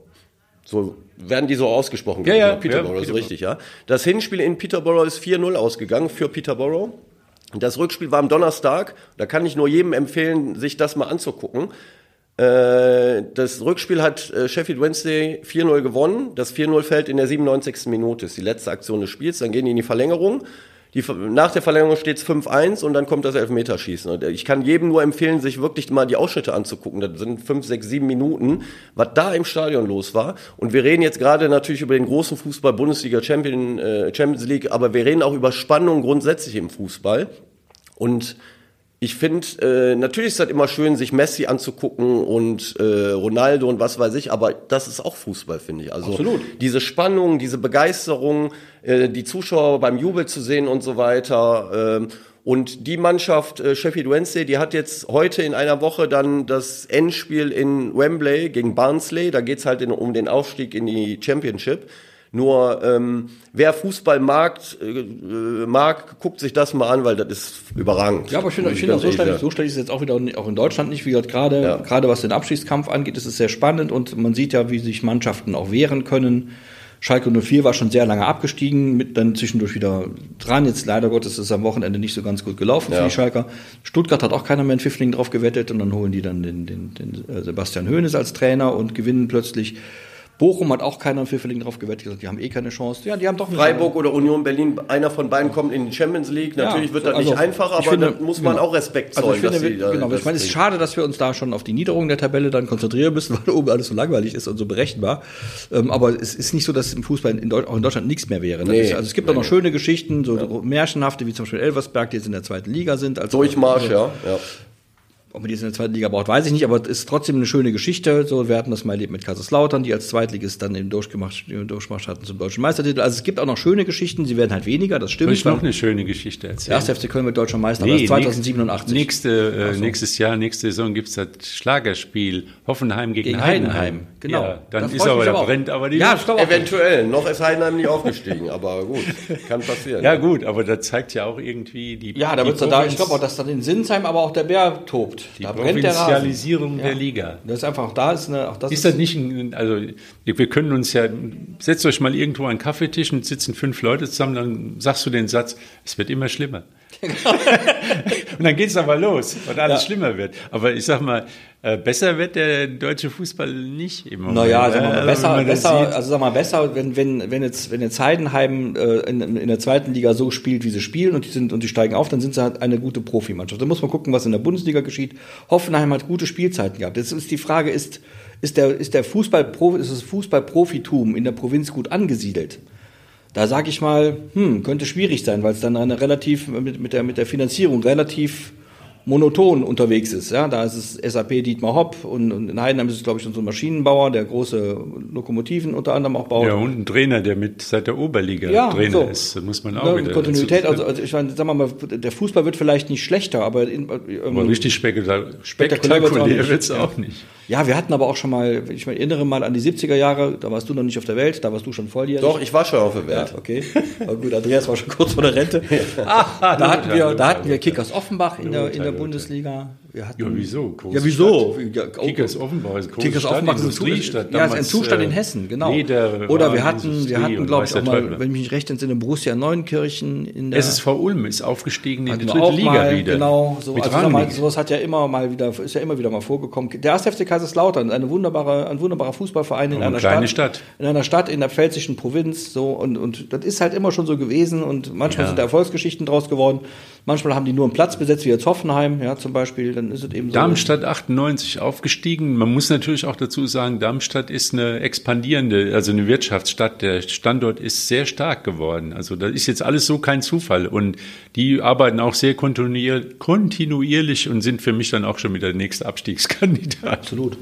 So werden die so ausgesprochen. Ja, ja, Peterborough, ja, ist Peterborough. richtig, ja. Das Hinspiel in Peterborough ist 4-0 ausgegangen für Peterborough. Das Rückspiel war am Donnerstag. Da kann ich nur jedem empfehlen, sich das mal anzugucken. Äh, Das Rückspiel hat äh, Sheffield Wednesday 4-0 gewonnen. Das 4-0 fällt in der 97. Minute. ist die letzte Aktion des Spiels. Dann gehen die in die Verlängerung. Die, nach der Verlängerung steht es 5-1 und dann kommt das Elfmeterschießen. Und ich kann jedem nur empfehlen, sich wirklich mal die Ausschnitte anzugucken. Das sind 5, 6, 7 Minuten, was da im Stadion los war. Und wir reden jetzt gerade natürlich über den großen Fußball, Bundesliga, äh, Champions League, aber wir reden auch über Spannung grundsätzlich im Fußball. Und ich finde, äh, natürlich ist das immer schön, sich Messi anzugucken und äh, Ronaldo und was weiß ich, aber das ist auch Fußball, finde ich. Also Absolut. diese Spannung, diese Begeisterung, äh, die Zuschauer beim Jubel zu sehen und so weiter. ähm, Und die Mannschaft äh, Sheffield Wednesday, die hat jetzt heute in einer Woche dann das Endspiel in Wembley gegen Barnsley. Da geht's halt in, um den Aufstieg in die Championship. Nur ähm, wer Fußball mag, äh, mag, guckt sich das mal an, weil das ist überragend. Ja, aber ich finde, ich finde auch so ständig, so ständig ist es jetzt auch wieder auch in Deutschland nicht. Wie gesagt, gerade, Ja. gerade was den Abstiegskampf angeht, ist es sehr spannend und man sieht ja, wie sich Mannschaften auch wehren können. Schalke 04 war schon sehr lange abgestiegen, mit dann zwischendurch wieder dran. Jetzt leider Gottes ist es am Wochenende nicht so ganz gut gelaufen für Ja. die Schalker. Stuttgart hat auch keiner mehr in Pfiffling drauf gewettet und dann holen die dann den, den, den äh, Sebastian Hoeneß als Trainer und gewinnen plötzlich. Bochum hat auch keiner in Pfifferling drauf gewettet, gesagt, die haben eh keine Chance. Ja, die haben doch eine Freiburg oder Union Berlin, einer von beiden kommt in die Champions League. Natürlich Ja, wird das also, nicht einfach, ich aber finde, da muss man genau. auch Respekt Also zollen. ich finde, da- genau, ich meine, es ist schade, dass wir uns da schon auf die Niederung der Tabelle dann konzentrieren müssen, weil oben alles so langweilig ist und so berechenbar. Ähm, aber es ist nicht so, dass im Fußball in Deu auch in Deutschland nichts mehr wäre. Das Nee. ist, also es gibt auch noch schöne Geschichten, so märchenhafte, wie zum Beispiel Elversberg, die jetzt in der zweiten Liga sind. Also, Durchmarsch, ja. ja. Ob man die jetzt in der zweiten Liga braucht, weiß ich nicht, aber es ist trotzdem eine schöne Geschichte. So, wir hatten das mal erlebt mit Kaiserslautern, die als Zweitligist dann den Durchgemacht, den Durchmarsch hatten zum deutschen Meistertitel. Also es gibt auch noch schöne Geschichten, sie werden halt weniger, das Soll stimmt. ich noch eine schöne Geschichte erzählen? Der erste FC Köln wird deutscher Meister, aber das ist 2087. Nächste, äh, Nächstes Jahr, nächste Saison gibt's das Schlagerspiel Hoffenheim gegen, Gegen Heidenheim. Heidenheim, genau. Ja, dann Da ist aber, da brennt aber die Ja, Luft. ich glaube auch. Eventuell. Noch ist Heidenheim nicht aufgestiegen, aber gut, kann passieren. Ja gut, aber das zeigt ja auch irgendwie die Ja, da wird's dann da, ich glaube auch, dass dann in Sinsheim aber auch der Bär tobt. Die da brennt der Rasen. Provinzialisierung der Liga. Das ist einfach, da ist eine, auch das Ist das nicht ein, also wir können uns ja, setzt euch mal irgendwo an einen Kaffeetisch und sitzen fünf Leute zusammen, dann sagst du den Satz, es wird immer schlimmer. und dann geht's aber los und alles Ja. schlimmer wird. Aber ich sag mal, äh, besser wird der deutsche Fußball nicht im Moment. Naja, wir mal, Also, besser, das besser, also sag mal, besser, wenn, wenn, wenn jetzt, wenn jetzt Heidenheim äh, in, in der zweiten Liga so spielt, wie sie spielen und die sind und die steigen auf, dann sind sie halt eine gute Profimannschaft. Da muss man gucken, was in der Bundesliga geschieht. Hoffenheim hat gute Spielzeiten gehabt. Jetzt ist die Frage, ist, ist der, ist der Fußball, ist das Fußballprofitum in der Provinz gut angesiedelt? Da sage ich mal, hm, könnte schwierig sein, weil es dann eine relativ mit, mit, der, mit der Finanzierung relativ monoton unterwegs ist. Ja, da ist es SAP Dietmar Hopp und, und in Heidenheim ist es, glaube ich, unser Maschinenbauer, der große Lokomotiven unter anderem auch baut. ja, und ein Trainer, der mit seit der Oberliga Ja, Trainer so. ist, muss man auch Ne, wieder Kontinuität, also, also ich meine, sagen wir mal, der Fußball wird vielleicht nicht schlechter, aber, in, ähm, Aber richtig spektakulär, Spektakulär wird's auch spektakulär nicht. wird's Ja. auch nicht. Ja, wir hatten aber auch schon mal, ich erinnere mal an die 70er Jahre, da warst du noch nicht auf der Welt, da warst du schon volljährig. Doch, ich war schon auf der Ja, Welt. okay. Aber gut, Andreas war schon kurz vor der Rente. Ah, da hatten wir, da hatten wir Kickers Offenbach in der, in der Bundesliga. Wir hatten, Ja, wieso? Große Ja, wieso? Ja, oh, Kickers Offenbach ist Kickers Offenbach ist ein Industriestadt. Zustand, ja, ist ein Zustand äh, in Hessen, genau. Leder Oder wir hatten, wir hatten, und glaube ich, auch mal, Teufel. wenn ich mich recht entsinne, Borussia Neunkirchen in der SSV Ulm ist aufgestiegen in die dritte Liga mal, wieder. Genau, so, also sag mal, Rangnick. sowas hat ja immer mal wieder, ist ja immer wieder mal vorgekommen. Der 1. FC Kaiserslautern, eine wunderbare, ein wunderbarer Fußballverein in Eine einer kleine Stadt, Stadt. in einer Stadt in der pfälzischen Provinz, so und und das ist halt immer schon so gewesen und manchmal Ja. sind da Erfolgsgeschichten draus geworden. Manchmal haben die nur einen Platz besetzt, wie jetzt Hoffenheim, ja zum Beispiel, dann ist es eben so. Darmstadt 98 aufgestiegen. Man muss natürlich auch dazu sagen, Darmstadt ist eine expandierende, also eine Wirtschaftsstadt. Der Standort ist sehr stark geworden. Also da ist jetzt alles so kein Zufall. Und die arbeiten auch sehr kontinuier kontinuierlich und sind für mich dann auch schon wieder der nächste Abstiegskandidat. Absolut.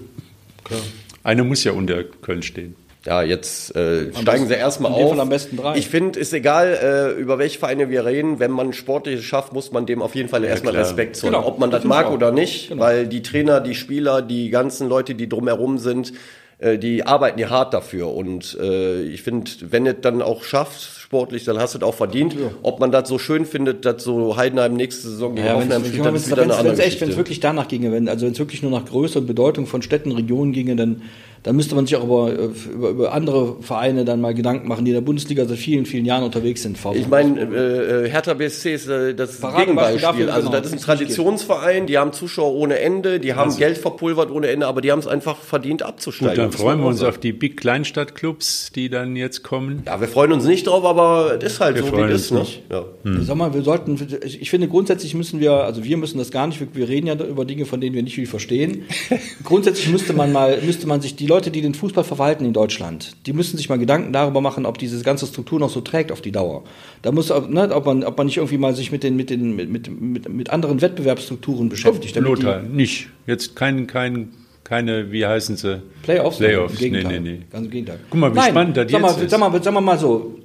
Klar. Einer muss ja unter Köln stehen. Ja, jetzt äh, steigen besten- sie erstmal auf. Fall am besten drei. Ich finde, ist egal, äh, über welche Vereine wir reden, wenn man Sportliches schafft, muss man dem auf jeden Fall erstmal klar. Respekt zollen. Genau, Ob man das mag oder nicht, Genau. weil die Trainer, die Spieler, die ganzen Leute, die drumherum sind, äh, die arbeiten ja hart dafür. Und äh, ich finde, wenn es dann auch schafft, sportlich, dann hast du es auch verdient. Ob man das so schön findet, dass so Heidenheim nächste Saison gegen Ja, Hoffenheim es spielt, das ist wieder eine wenn's, andere wenn's echt, wenn es wirklich danach ginge, wenn, also wenn es wirklich nur nach Größe und Bedeutung von Städten, Regionen ginge, dann, dann müsste man sich auch über, über, über andere Vereine dann mal Gedanken machen, die in der Bundesliga seit vielen, vielen Jahren unterwegs sind. VfB. Ich meine, äh, äh, Hertha BSC ist äh, das Paradebeispiel Gegenbeispiel. dafür, also genau, das ist ein. Traditionsverein, die haben Zuschauer ohne Ende, die haben Geld verpulvert ohne Ende, aber die haben es einfach verdient abzusteigen. Gut, dann Das freuen wir uns auf die Big Kleinstadtclubs, die dann jetzt kommen. Ja, wir freuen uns nicht drauf, aber es ist halt Wir so, wie es ist. Ne? nicht. Ja. Sag mal, wir sollten, ich ich finde grundsätzlich müssen wir, also wir müssen das gar nicht, wir- wir reden ja über Dinge, von denen wir nicht viel verstehen. grundsätzlich müsste man mal, müsste man sich, die Leute, die den Fußball verwalten in Deutschland, die müssen sich mal Gedanken darüber machen, ob diese ganze Struktur noch so trägt auf die Dauer. Da muss, ne, ob man, ob man nicht irgendwie mal sich mit den, mit den, mit, mit, mit, anderen Wettbewerbsstrukturen beschäftigt. Lothar, nicht. Jetzt kein, kein, keine, wie heißen sie? Playoffs? Playoffs, nee, nee, nee. Ganz im Gegenteil. Guck mal, wie Nein, spannend das sag mal, jetzt ist. Sag mal, sagen wir mal so,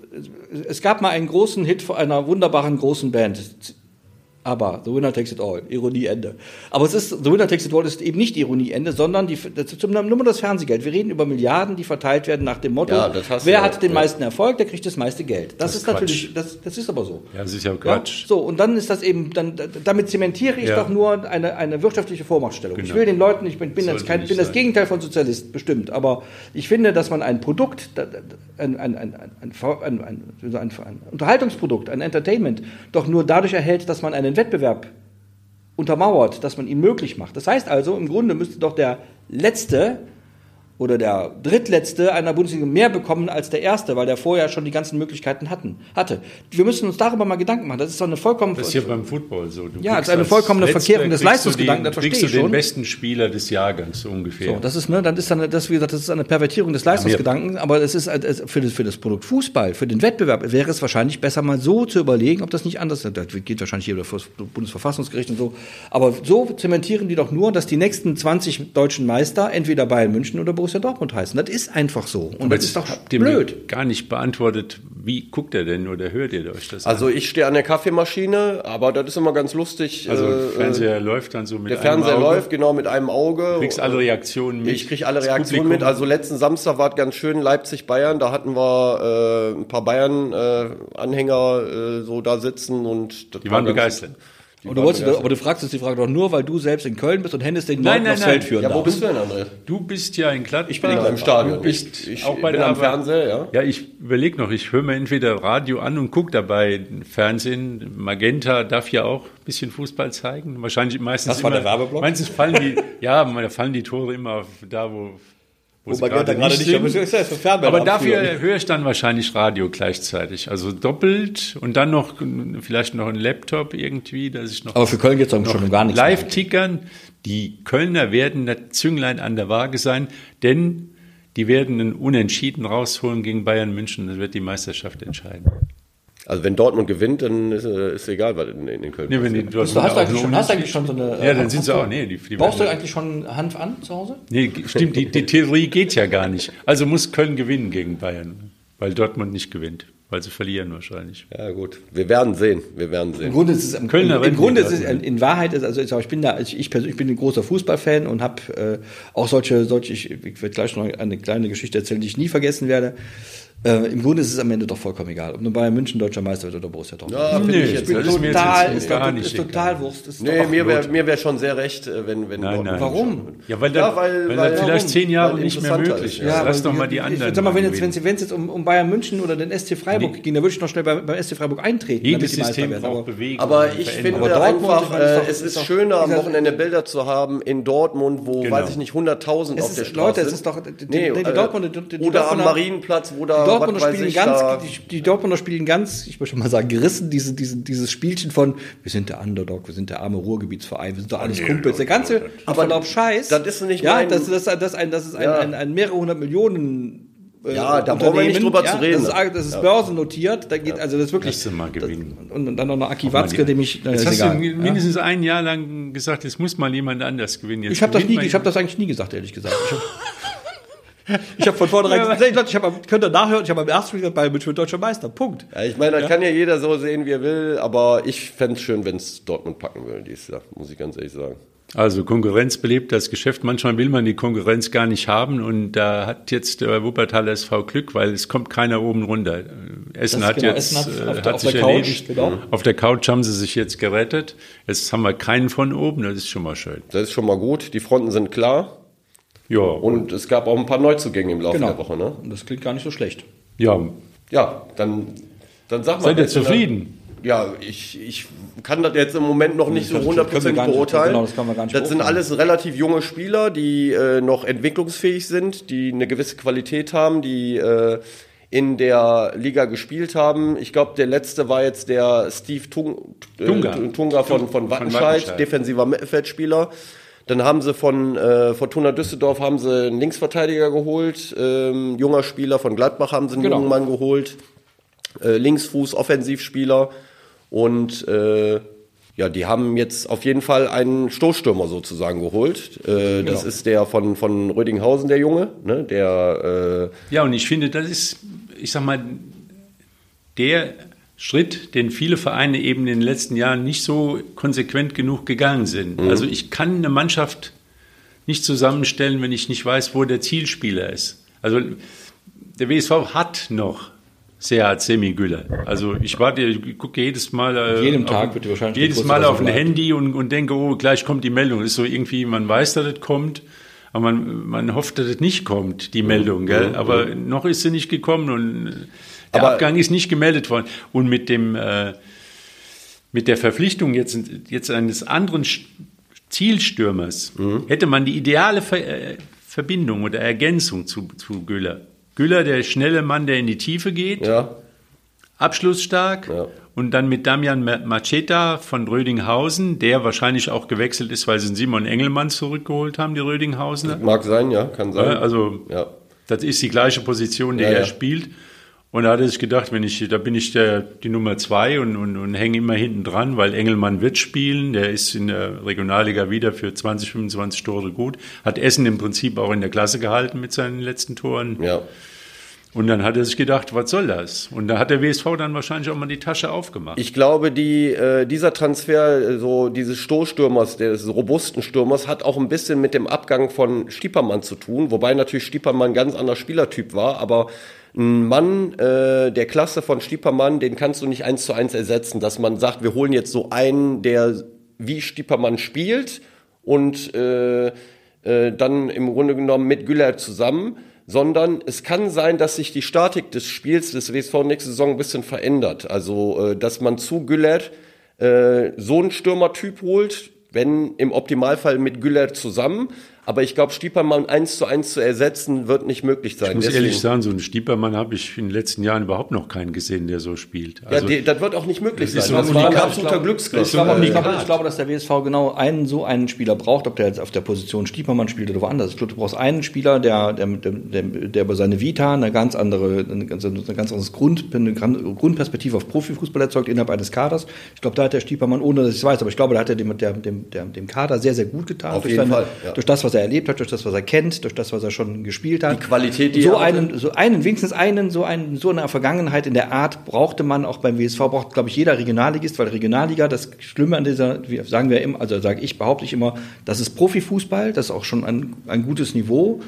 es gab mal einen großen Hit von einer wunderbaren großen Band. Aber The Winner Takes It All, Ironie Ende. Aber es ist, The Winner Takes It All ist eben nicht Ironie Ende, sondern die, das ist nur das Fernsehgeld. Wir reden über Milliarden, die verteilt werden nach dem Motto, Ja, das wer hat ja, den ja. meisten Erfolg, der kriegt das meiste Geld. Das, Das ist Quatsch. natürlich, das, das ist aber so. Ja, das ist ja Ja? Quatsch. So, und dann ist das eben, dann, damit zementiere ich doch nur eine, eine wirtschaftliche Vormachtstellung. Ich Genau. will den Leuten, ich bin, bin, Sollte kein, bin das. Gegenteil von Sozialist, bestimmt, aber ich finde, dass man ein Produkt, ein, ein, ein, ein, ein, ein, ein, ein, ein Unterhaltungsprodukt, ein Entertainment, doch nur dadurch erhält, dass man einen Wettbewerb untermauert, dass man ihn möglich macht. Das heißt also, im Grunde müsste doch der Letzte oder der Drittletzte einer Bundesliga mehr bekommen als der Erste, weil der vorher schon die ganzen Möglichkeiten hatten, hatte. Wir müssen uns darüber mal Gedanken machen. Das ist doch eine vollkommen... Das ist ja beim Football so. Du Ja, es ist eine vollkommene Verkehrung des Leistungsgedanken, das verstehe kriegst du ich den schon. besten Spieler des Jahrgangs ungefähr. So, das ist, ne, dann ist dann, das, wie gesagt, das ist eine Pervertierung des Leistungsgedankens, aber es ist halt, für das, für das Produkt Fußball, für den Wettbewerb wäre es wahrscheinlich besser, mal so zu überlegen, ob das nicht anders ist. Das geht wahrscheinlich hier vor das Bundesverfassungsgericht und so. Aber so zementieren die doch nur, dass die nächsten 20 deutschen Meister entweder Bayern München oder Borussia Dortmund heißen. Das ist einfach so. Und Aber das ist doch habt ihr mir blöd. gar nicht beantwortet, wie guckt er denn oder hört ihr euch das Also ich stehe an der Kaffeemaschine, aber das ist immer ganz lustig. an? Also äh, Fernseher läuft dann so mit der einem Fernseher Auge. läuft genau mit einem Auge. Du kriegst alle Reaktionen mit. Ich kriege alle Reaktionen Publikum- mit. Also letzten Samstag war es ganz schön, Leipzig-Bayern. Da hatten wir äh, ein paar Bayern-Anhänger äh, so da sitzen und das Die waren begeistert. die Und du wolltest, aber du fragst jetzt die Frage doch nur, weil du selbst in Köln bist und Hennes den Nein, aufs nein. Feld führen Ja, wo bist du denn, André? Du bist ja in Gladbach. Ich bin in einem Stadion. Du bist Ich- ich auch bei bin der am. Fernseher, ja. Ja, ich überlege noch, ich höre mir entweder Radio an und gucke dabei Fernsehen. Magenta darf ja auch ein bisschen Fußball zeigen. Wahrscheinlich meistens Das war immer, der Werbeblock? Meistens fallen die, ja, da fallen die Tore immer da, wo, wo, sie gerade nicht sind. Aber dafür höre ich dann wahrscheinlich Radio gleichzeitig. Also doppelt und dann noch vielleicht noch ein Laptop irgendwie, dass ich noch Aber für Köln geht es schon gar nichts. live tickern. Die Kölner werden das Zünglein an der Waage sein, denn die werden einen Unentschieden rausholen gegen Bayern München. Das wird die Meisterschaft entscheiden. Also wenn Dortmund gewinnt, dann ist, äh, ist egal, was in, in Köln Nee, wenn die. Du hast, eigentlich schon, hast du eigentlich schon so eine. Ja, dann äh, sind sie du- auch. Nee, die, die Brauchst du eigentlich schon Hanf an zu Hause? Nee, stimmt, die, die Theorie geht ja gar nicht. Also muss Köln gewinnen gegen Bayern, weil Dortmund nicht gewinnt, weil sie verlieren wahrscheinlich. Ja gut, wir werden sehen, wir werden Im sehen. Grunde ist es im, Kölner im, im Grunde ist es in Wahrheit ist also ich bin da ich, ich persönlich bin ein großer Fußballfan und habe äh, auch solche solche ich, ich werde gleich noch eine kleine Geschichte erzählen, die ich nie vergessen werde. Äh, Im Grunde ist es am Ende doch vollkommen egal, ob nun Bayern München deutscher Meister wird oder Borussia Dortmund. Ja, Nee, ich jetzt das nicht. ist mir jetzt total ist, gar nicht ist egal. total Wurst. Ist Nee, mir wäre mir wär schon sehr recht, äh, wenn, wenn Nein, nein. Warum? Ja, weil, Ja, das, weil- weil, weil- das vielleicht warum? zehn Jahre Weil nicht mehr möglich ist, ja. Lass doch mal ich- die ich- anderen. Sag mal, wenn jetzt, wenn es wenn es jetzt um, um Bayern München oder den SC Freiburg ging, dann würde ich noch schnell bei, beim SC Freiburg eintreten, Jedes damit die Meister System werden. braucht Aber Bewegung. Aber ich finde einfach, ich äh, es ist schöner, am Wochenende Bilder zu haben in Dortmund, wo, Genau. weiß ich nicht, 100.000 Es auf der Straße Leute, es sind. ist doch- die- die- nee, die äh, oder am Marienplatz, wo da, Dortmunder spielen ich, ganz, die, die Dortmunder spielen ganz, ich möchte mal sagen, gerissen, diese, diese, dieses Spielchen von, wir sind der Underdog, wir sind der arme Ruhrgebietsverein, wir sind doch alles Kumpels. Der ganze Aber Verlauf Scheiß. das ist nicht ja, mein- das, das, das, ein, das ist ein, Ja. ein, ein mehrere hundert Millionen. äh, Ja, da brauchen wir nicht drüber ja, zu reden. Das ist, das ist börsennotiert, da geht, also das ist wirklich. Lass mal gewinnen. Und, und dann noch eine Aki Watzke, dem ich, Jetzt hast egal. du mindestens ein Jahr lang gesagt, jetzt muss mal jemand anders gewinnen. Jetzt Ich habe das nie, mal ich habe das eigentlich nie gesagt, ehrlich gesagt. Ich habe von vornherein Ja, gesagt, ich hab, könnt ihr nachhören, ich habe am ersten Spiel gesagt, Bayern München wird deutscher Meister. Punkt. Ja, ich meine, das kann ja jeder so sehen, wie er will, aber ich fände es schön, wenn es Dortmund packen würde dieses Jahr, muss ich ganz ehrlich sagen. Also Konkurrenz belebt das Geschäft. Manchmal will man die Konkurrenz gar nicht haben und da hat jetzt der Wuppertaler SV Glück, weil es kommt keiner oben runter. Essen Das hat genau, jetzt Essen hat äh, auf hat, der- auf sich Couch, erledigt. genau. Auf der Couch haben sie sich jetzt gerettet. Jetzt haben wir keinen von oben, das ist schon mal schön. Das ist schon mal gut, die Fronten sind klar Ja, und es gab auch ein paar Neuzugänge im Laufe Genau. der Woche. Ne? Und das klingt gar nicht so schlecht. ja, Ja, dann, dann sag mal. seid ihr zufrieden? Ja, ich, ich kann das jetzt im Moment noch nicht so können- können wir 100% gar nicht- beurteilen. genau, das können wir gar nicht das sind alles relativ junge Spieler, die äh, noch entwicklungsfähig sind, die eine gewisse Qualität haben, die äh, in der Liga gespielt haben. Ich glaube, der letzte war jetzt der Steve Tung, äh, Tunga. Tunga von, von Wattenscheid, Wattenscheid. defensiver Mittelfeldspieler. Dann haben sie von äh, Fortuna Düsseldorf haben sie einen Linksverteidiger geholt, ähm, junger Spieler von Gladbach haben sie einen Genau. jungen Mann geholt äh, Linksfuß, Offensivspieler. Und äh, ja, die haben jetzt auf jeden Fall einen Stoßstürmer sozusagen geholt. Äh, das Genau. ist der von, von Rödinghausen, der Junge, ne? der äh, Ja, und ich finde, das ist, ich sag mal, der Schritt, den viele Vereine eben in den letzten Jahren nicht so konsequent genug gegangen sind. Mhm. Also ich kann eine Mannschaft nicht zusammenstellen, wenn ich nicht weiß, wo der Zielspieler ist. Also der WSV hat noch Seat Semigüller. Also ich warte, ich gucke jedes Mal äh, jedem Tag auf, wird wahrscheinlich jedes Mal auf ein Handy und, und denke, oh, gleich kommt die Meldung. Das ist so irgendwie, man weiß, dass das kommt, aber man, man hofft, dass das nicht kommt, die Meldung. Gell? Mhm. Aber mhm. noch ist sie nicht gekommen und der aber Abgang ist nicht gemeldet worden. Und mit dem äh, mit der Verpflichtung jetzt, jetzt eines anderen Zielstürmers mhm. hätte man die ideale Ver äh, Verbindung oder Ergänzung zu, zu Güller. Güller, der schnelle Mann, der in die Tiefe geht, ja. abschlussstark. Ja. Und dann mit Damian Macheta von Rödinghausen, der wahrscheinlich auch gewechselt ist, weil sie Simon Engelmann zurückgeholt haben, die Rödinghausener. Mag sein, ja, kann sein. Also, ja. das ist die gleiche Position, die er spielt. Und da hatte ich gedacht, wenn ich, da bin ich der, die Nummer zwei und, und, und hänge immer hinten dran, weil Engelmann wird spielen. Der ist in der Regionalliga wieder für 20, 25 Tore gut. Hat Essen im Prinzip auch in der Klasse gehalten mit seinen letzten Toren. Ja. Und dann hat er sich gedacht, was soll das? Und da hat der WSV dann wahrscheinlich auch mal die Tasche aufgemacht. Ich glaube, die, äh, dieser Transfer, so dieses Stoßstürmers, des robusten Stürmers, hat auch ein bisschen mit dem Abgang von Stiepermann zu tun. Wobei natürlich Stiepermann ein ganz anderer Spielertyp war, aber ein Mann äh, der Klasse von Stiepermann, den kannst du nicht eins zu eins ersetzen, dass man sagt, wir holen jetzt so einen, der wie Stiepermann spielt und äh, äh, dann im Grunde genommen mit Güller zusammen, sondern es kann sein, dass sich die Statik des Spiels des WSV nächste Saison ein bisschen verändert. Also, äh, dass man zu Güller äh, so einen Stürmertyp holt, wenn im Optimalfall mit Güller zusammen, aber ich glaube, Stiepermann eins zu eins zu ersetzen, wird nicht möglich sein. Ich muss Deswegen, ehrlich sagen, so einen Stiepermann habe ich in den letzten Jahren überhaupt noch keinen gesehen, der so spielt. Also, ja, die, das wird auch nicht möglich sein. Das, das war ein absoluter Glücksgriff. Ich glaube, ich, glaube, ich glaube, dass der WSV genau einen so einen Spieler braucht, ob der jetzt auf der Position Stiepermann spielt oder woanders. Ich glaube, du brauchst einen Spieler, der, der, der, der über seine Vita eine ganz andere, eine ganz, eine ganz anderes Grund, eine Grundperspektive auf Profifußball erzeugt innerhalb eines Kaders. Ich glaube, da hat der Stiepermann, ohne dass ich es weiß, aber ich glaube, da hat er dem, dem, dem, dem Kader sehr, sehr gut getan. Auf jeden seine, Fall. Ja. Durch das, was er erlebt hat, durch das, was was er kennt, durch das, was er schon gespielt hat. Die Qualität, die so einen, so einen, wenigstens einen, so einen, so eine Vergangenheit in der Art brauchte man auch beim WSV, braucht, glaube ich, jeder Regionalligist, weil Regionalliga, das Schlimme an dieser, sagen wir immer, also sage ich, behaupte ich immer, das ist Profifußball, das ist auch schon ein, ein gutes Niveau.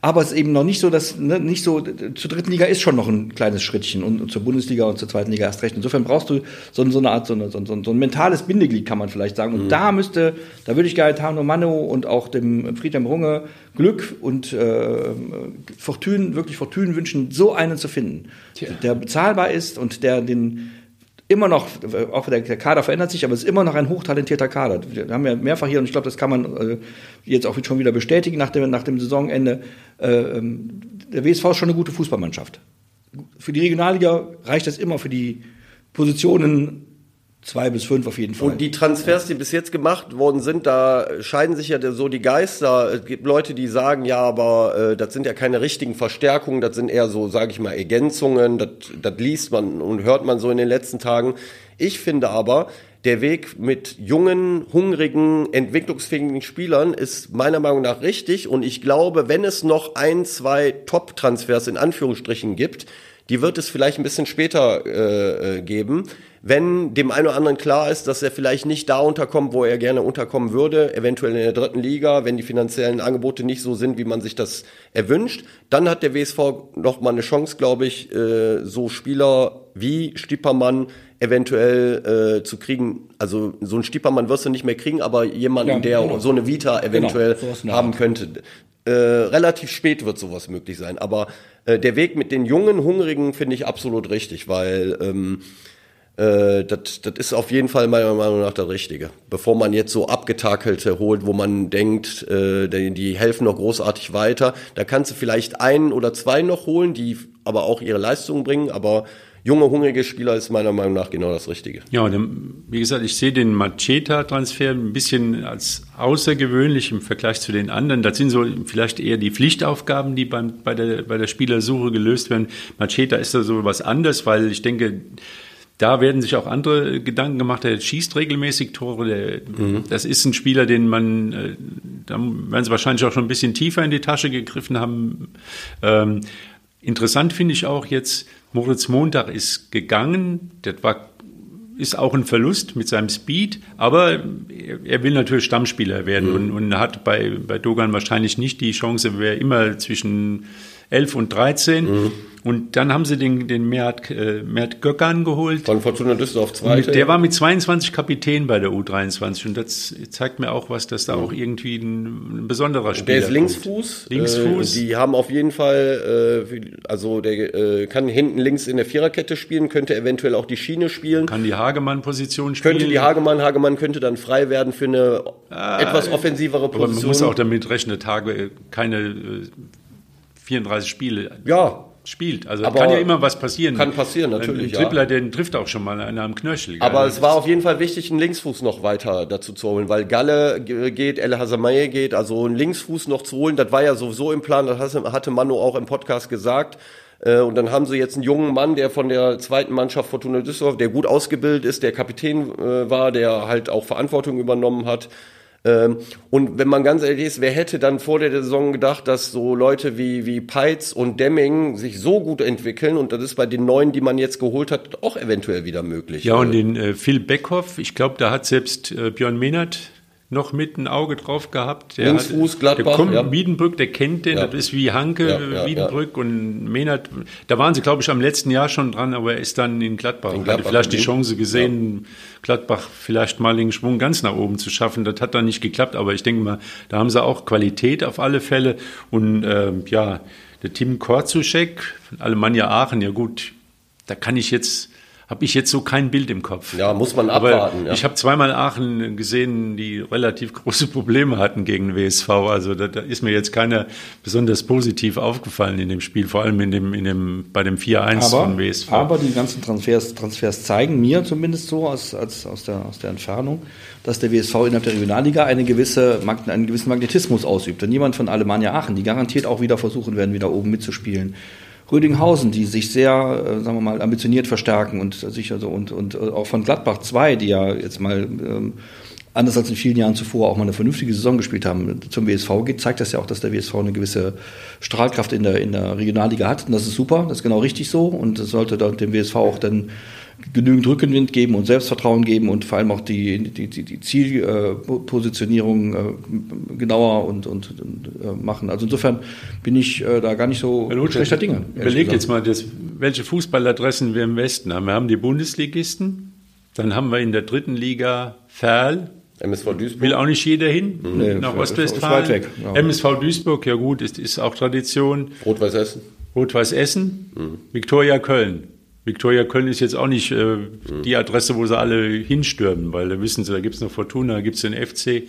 Aber es ist eben noch nicht so, dass ne, nicht so zur dritten Liga ist schon noch ein kleines Schrittchen und, und zur Bundesliga und zur zweiten Liga erst recht. Insofern brauchst du so, so eine Art so, eine, so, so, ein mentales Bindeglied, kann man vielleicht sagen. Und mhm. da müsste, da würde ich Gaetano Mano und auch dem Friedhelm Runge Glück und äh, Fortune, wirklich Fortune wünschen, so einen zu finden, Tja. der bezahlbar ist und der den immer noch, auch der, Kader verändert sich, aber es ist immer noch ein hochtalentierter Kader. Wir haben ja mehrfach hier, und ich glaube, das kann man äh, jetzt auch schon wieder bestätigen nach dem, nach dem Saisonende, äh, ähm, der WSV ist schon eine gute Fußballmannschaft. Für die Regionalliga reicht das immer für die Positionen Zwei bis fünf auf jeden Fall. Und die Transfers, die bis jetzt gemacht worden sind, da scheiden sich ja so die Geister. Es gibt Leute, die sagen, ja, aber äh, das sind ja keine richtigen Verstärkungen, das sind eher so, sage ich mal, Ergänzungen. Das, das liest man und hört man so in den letzten Tagen. Ich finde aber, der Weg mit jungen, hungrigen, entwicklungsfähigen Spielern ist meiner Meinung nach richtig. Und ich glaube, wenn es noch ein, zwei Top-Transfers in Anführungsstrichen gibt, die wird es vielleicht ein bisschen später äh, äh, geben, wenn dem einen oder anderen klar ist, dass er vielleicht nicht da unterkommt, wo er gerne unterkommen würde, eventuell in der dritten Liga, wenn die finanziellen Angebote nicht so sind, wie man sich das erwünscht, dann hat der WSV noch mal eine Chance, glaube ich, äh, so Spieler wie Stippermann eventuell äh, zu kriegen. Also so ein Stippermann wirst du nicht mehr kriegen, aber jemanden, ja, der genau. so eine Vita genau, eventuell genau, haben könnte. Äh, relativ spät wird sowas möglich sein, aber äh, der Weg mit den jungen Hungrigen finde ich absolut richtig, weil ähm, äh, das ist auf jeden Fall meiner Meinung nach das Richtige. Bevor man jetzt so abgetakelte holt, wo man denkt, äh, die, helfen noch großartig weiter, da kannst du vielleicht einen oder zwei noch holen, die aber auch ihre Leistungen bringen, aber junge, hungrige Spieler ist meiner Meinung nach genau das Richtige. Ja, wie gesagt, ich sehe den Macheta-Transfer ein bisschen als außergewöhnlich im Vergleich zu den anderen. Das sind so vielleicht eher die Pflichtaufgaben, die beim, bei, der, bei der Spielersuche gelöst werden. Macheta ist da so was anderes, weil ich denke, da werden sich auch andere Gedanken gemacht. Er schießt regelmäßig Tore. Der, mhm. Das ist ein Spieler, den man, äh, da werden sie wahrscheinlich auch schon ein bisschen tiefer in die Tasche gegriffen haben. Ähm, interessant finde ich auch jetzt, Moritz Montag ist gegangen, das war ist auch ein Verlust mit seinem Speed, aber er will natürlich Stammspieler werden mhm. und, und hat bei, bei Dogan wahrscheinlich nicht die Chance, wäre immer zwischen 11 und 13. Mhm. Und dann haben sie den, den Mert, äh, Mert Göckern geholt. Von Fortuna Düsseldorf 2. Der war mit 22 Kapitän bei der U23 und das zeigt mir auch was, dass da auch irgendwie ein, ein besonderer Spieler Der ist Linksfuß. Linksfuß. Äh, die haben auf jeden Fall, äh, also der äh, kann hinten links in der Viererkette spielen, könnte eventuell auch die Schiene spielen. Kann die Hagemann-Position spielen. Könnte die Hagemann, Hagemann könnte dann frei werden für eine ah, etwas offensivere Position. Aber man muss auch damit rechnen, Tage keine äh, 34 Spiele ja. spielt. Also kann ja immer was passieren. Kann passieren, natürlich. Ein Trippler, ja. den trifft auch schon mal einer am Knöchel. Aber es war auf jeden Fall wichtig, einen Linksfuß noch weiter dazu zu holen, weil Galle geht, El Hasamaye geht, also einen Linksfuß noch zu holen, das war ja sowieso im Plan, das hatte Manu auch im Podcast gesagt. Äh, und dann haben sie jetzt einen jungen Mann, der von der zweiten Mannschaft Fortuna Düsseldorf, der gut ausgebildet ist, der Kapitän äh, war, der halt auch Verantwortung übernommen hat. Ähm, und wenn man ganz ehrlich ist, wer hätte dann vor der Saison gedacht, dass so Leute wie, wie Peitz und Demming sich so gut entwickeln und das ist bei den neuen, die man jetzt geholt hat, auch eventuell wieder möglich. Ja, und den äh, Phil Beckhoff, ich glaube, da hat selbst äh, Björn Mehnert noch mit ein Auge drauf gehabt. Der Linksfuß, hat, Gladbach. Der kommt ja. Wiedenbrück, der kennt den, ja. das ist wie Hanke, ja, Wiedenbrück und Mehnert. Da waren sie, glaube ich, am letzten Jahr schon dran, aber er ist dann in Gladbach. In Gladbach Hatte vielleicht die Chance gesehen, Gladbach vielleicht mal den Schwung ganz nach oben zu schaffen. Das hat dann nicht geklappt, aber ich denke mal, da haben sie auch Qualität auf alle Fälle. Und äh, ja, der Tim Korzuschek von Alemannia Aachen, ja gut, da kann ich jetzt habe ich jetzt so kein Bild im Kopf. Ja, muss man abwarten. ja. Ich habe zweimal Aachen gesehen, die relativ große Probleme hatten gegen WSV. Also da, da ist mir jetzt keiner besonders positiv aufgefallen in dem Spiel, vor allem in dem, in dem, bei dem 4-1 von WSV. Aber die ganzen Transfers, Transfers zeigen mir zumindest so aus, als, aus, der, aus der Entfernung, dass der WSV innerhalb der Regionalliga eine gewisse, einen gewissen Magnetismus ausübt. Und niemand von Alemannia Aachen, die garantiert auch wieder versuchen werden, wieder oben mitzuspielen. Rödinghausen, die sich sehr, äh, sagen wir mal, ambitioniert verstärken und sich also und, und äh, auch von Gladbach 2, die ja jetzt mal ähm, anders als in vielen Jahren zuvor auch mal eine vernünftige Saison gespielt haben, zum WSV geht, zeigt das ja auch, dass der WSV eine gewisse Strahlkraft in der, in der Regionalliga hat. Und das ist super, das ist genau richtig so. Und das sollte dem WSV auch dann genügend Rückenwind geben und Selbstvertrauen geben und vor allem auch die, die, die, die Zielpositionierung äh, genauer und, und, und äh, machen. Also insofern bin ich äh, da gar nicht so schlechter Dinge. Überleg jetzt mal, das, welche Fußballadressen wir im Westen haben. Wir haben die Bundesligisten, dann haben wir in der dritten Liga Ferl, MSV Duisburg. Will auch nicht jeder hin, nee, nach Ostwestfalen. Weg, ja. MSV Duisburg, ja gut, ist, ist auch Tradition. Rot-Weiß Essen. Rot-Weiß Essen. Mhm. Viktoria Köln. Viktoria Köln ist jetzt auch nicht äh, mhm. die Adresse, wo sie alle hinstürmen, weil da wissen sie, da gibt es noch Fortuna, da gibt es den FC.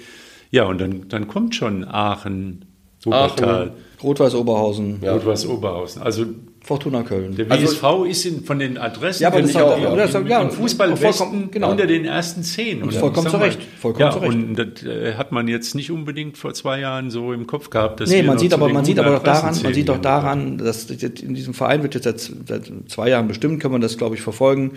Ja, und dann, dann kommt schon Aachen, Wuppertal. Rot-Weiß Oberhausen. Ja. Rot-Weiß Oberhausen. Also Fortuna Köln. Der WSV also, ist in, von den Adressen ja, aber das auch, auch, das, ja, im Fußball genau. unter den ersten zehn. Und vollkommen zu Recht. Vollkommen ja, zu Recht. Und das äh, hat man jetzt nicht unbedingt vor zwei Jahren so im Kopf gehabt. Dass nee, man sieht aber, man sieht aber doch daran, man sieht doch daran, dass in diesem Verein wird jetzt seit, seit zwei Jahren bestimmt, kann man das, glaube ich, verfolgen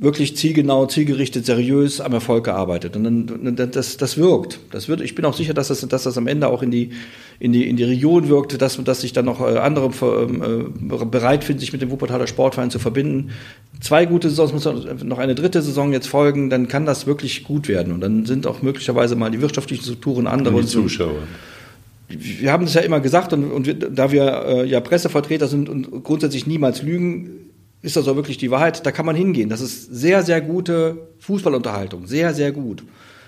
wirklich zielgenau, zielgerichtet, seriös am Erfolg gearbeitet. Und dann, das, das wirkt. Das wird, ich bin auch sicher, dass das, dass das am Ende auch in die, in die, in die Region wirkt, dass, dass sich dann noch äh, andere äh, bereit finden, sich mit dem Wuppertaler Sportverein zu verbinden. Zwei gute Saisons, muss noch eine dritte Saison jetzt folgen, dann kann das wirklich gut werden. Und dann sind auch möglicherweise mal die wirtschaftlichen Strukturen andere. Und die Zuschauer. Wir haben das ja immer gesagt und, und wir, da wir äh, ja Pressevertreter sind und grundsätzlich niemals lügen, ist das auch wirklich die Wahrheit. Da kann man hingehen. Das ist sehr, sehr gute Fußballunterhaltung. Sehr, sehr gut.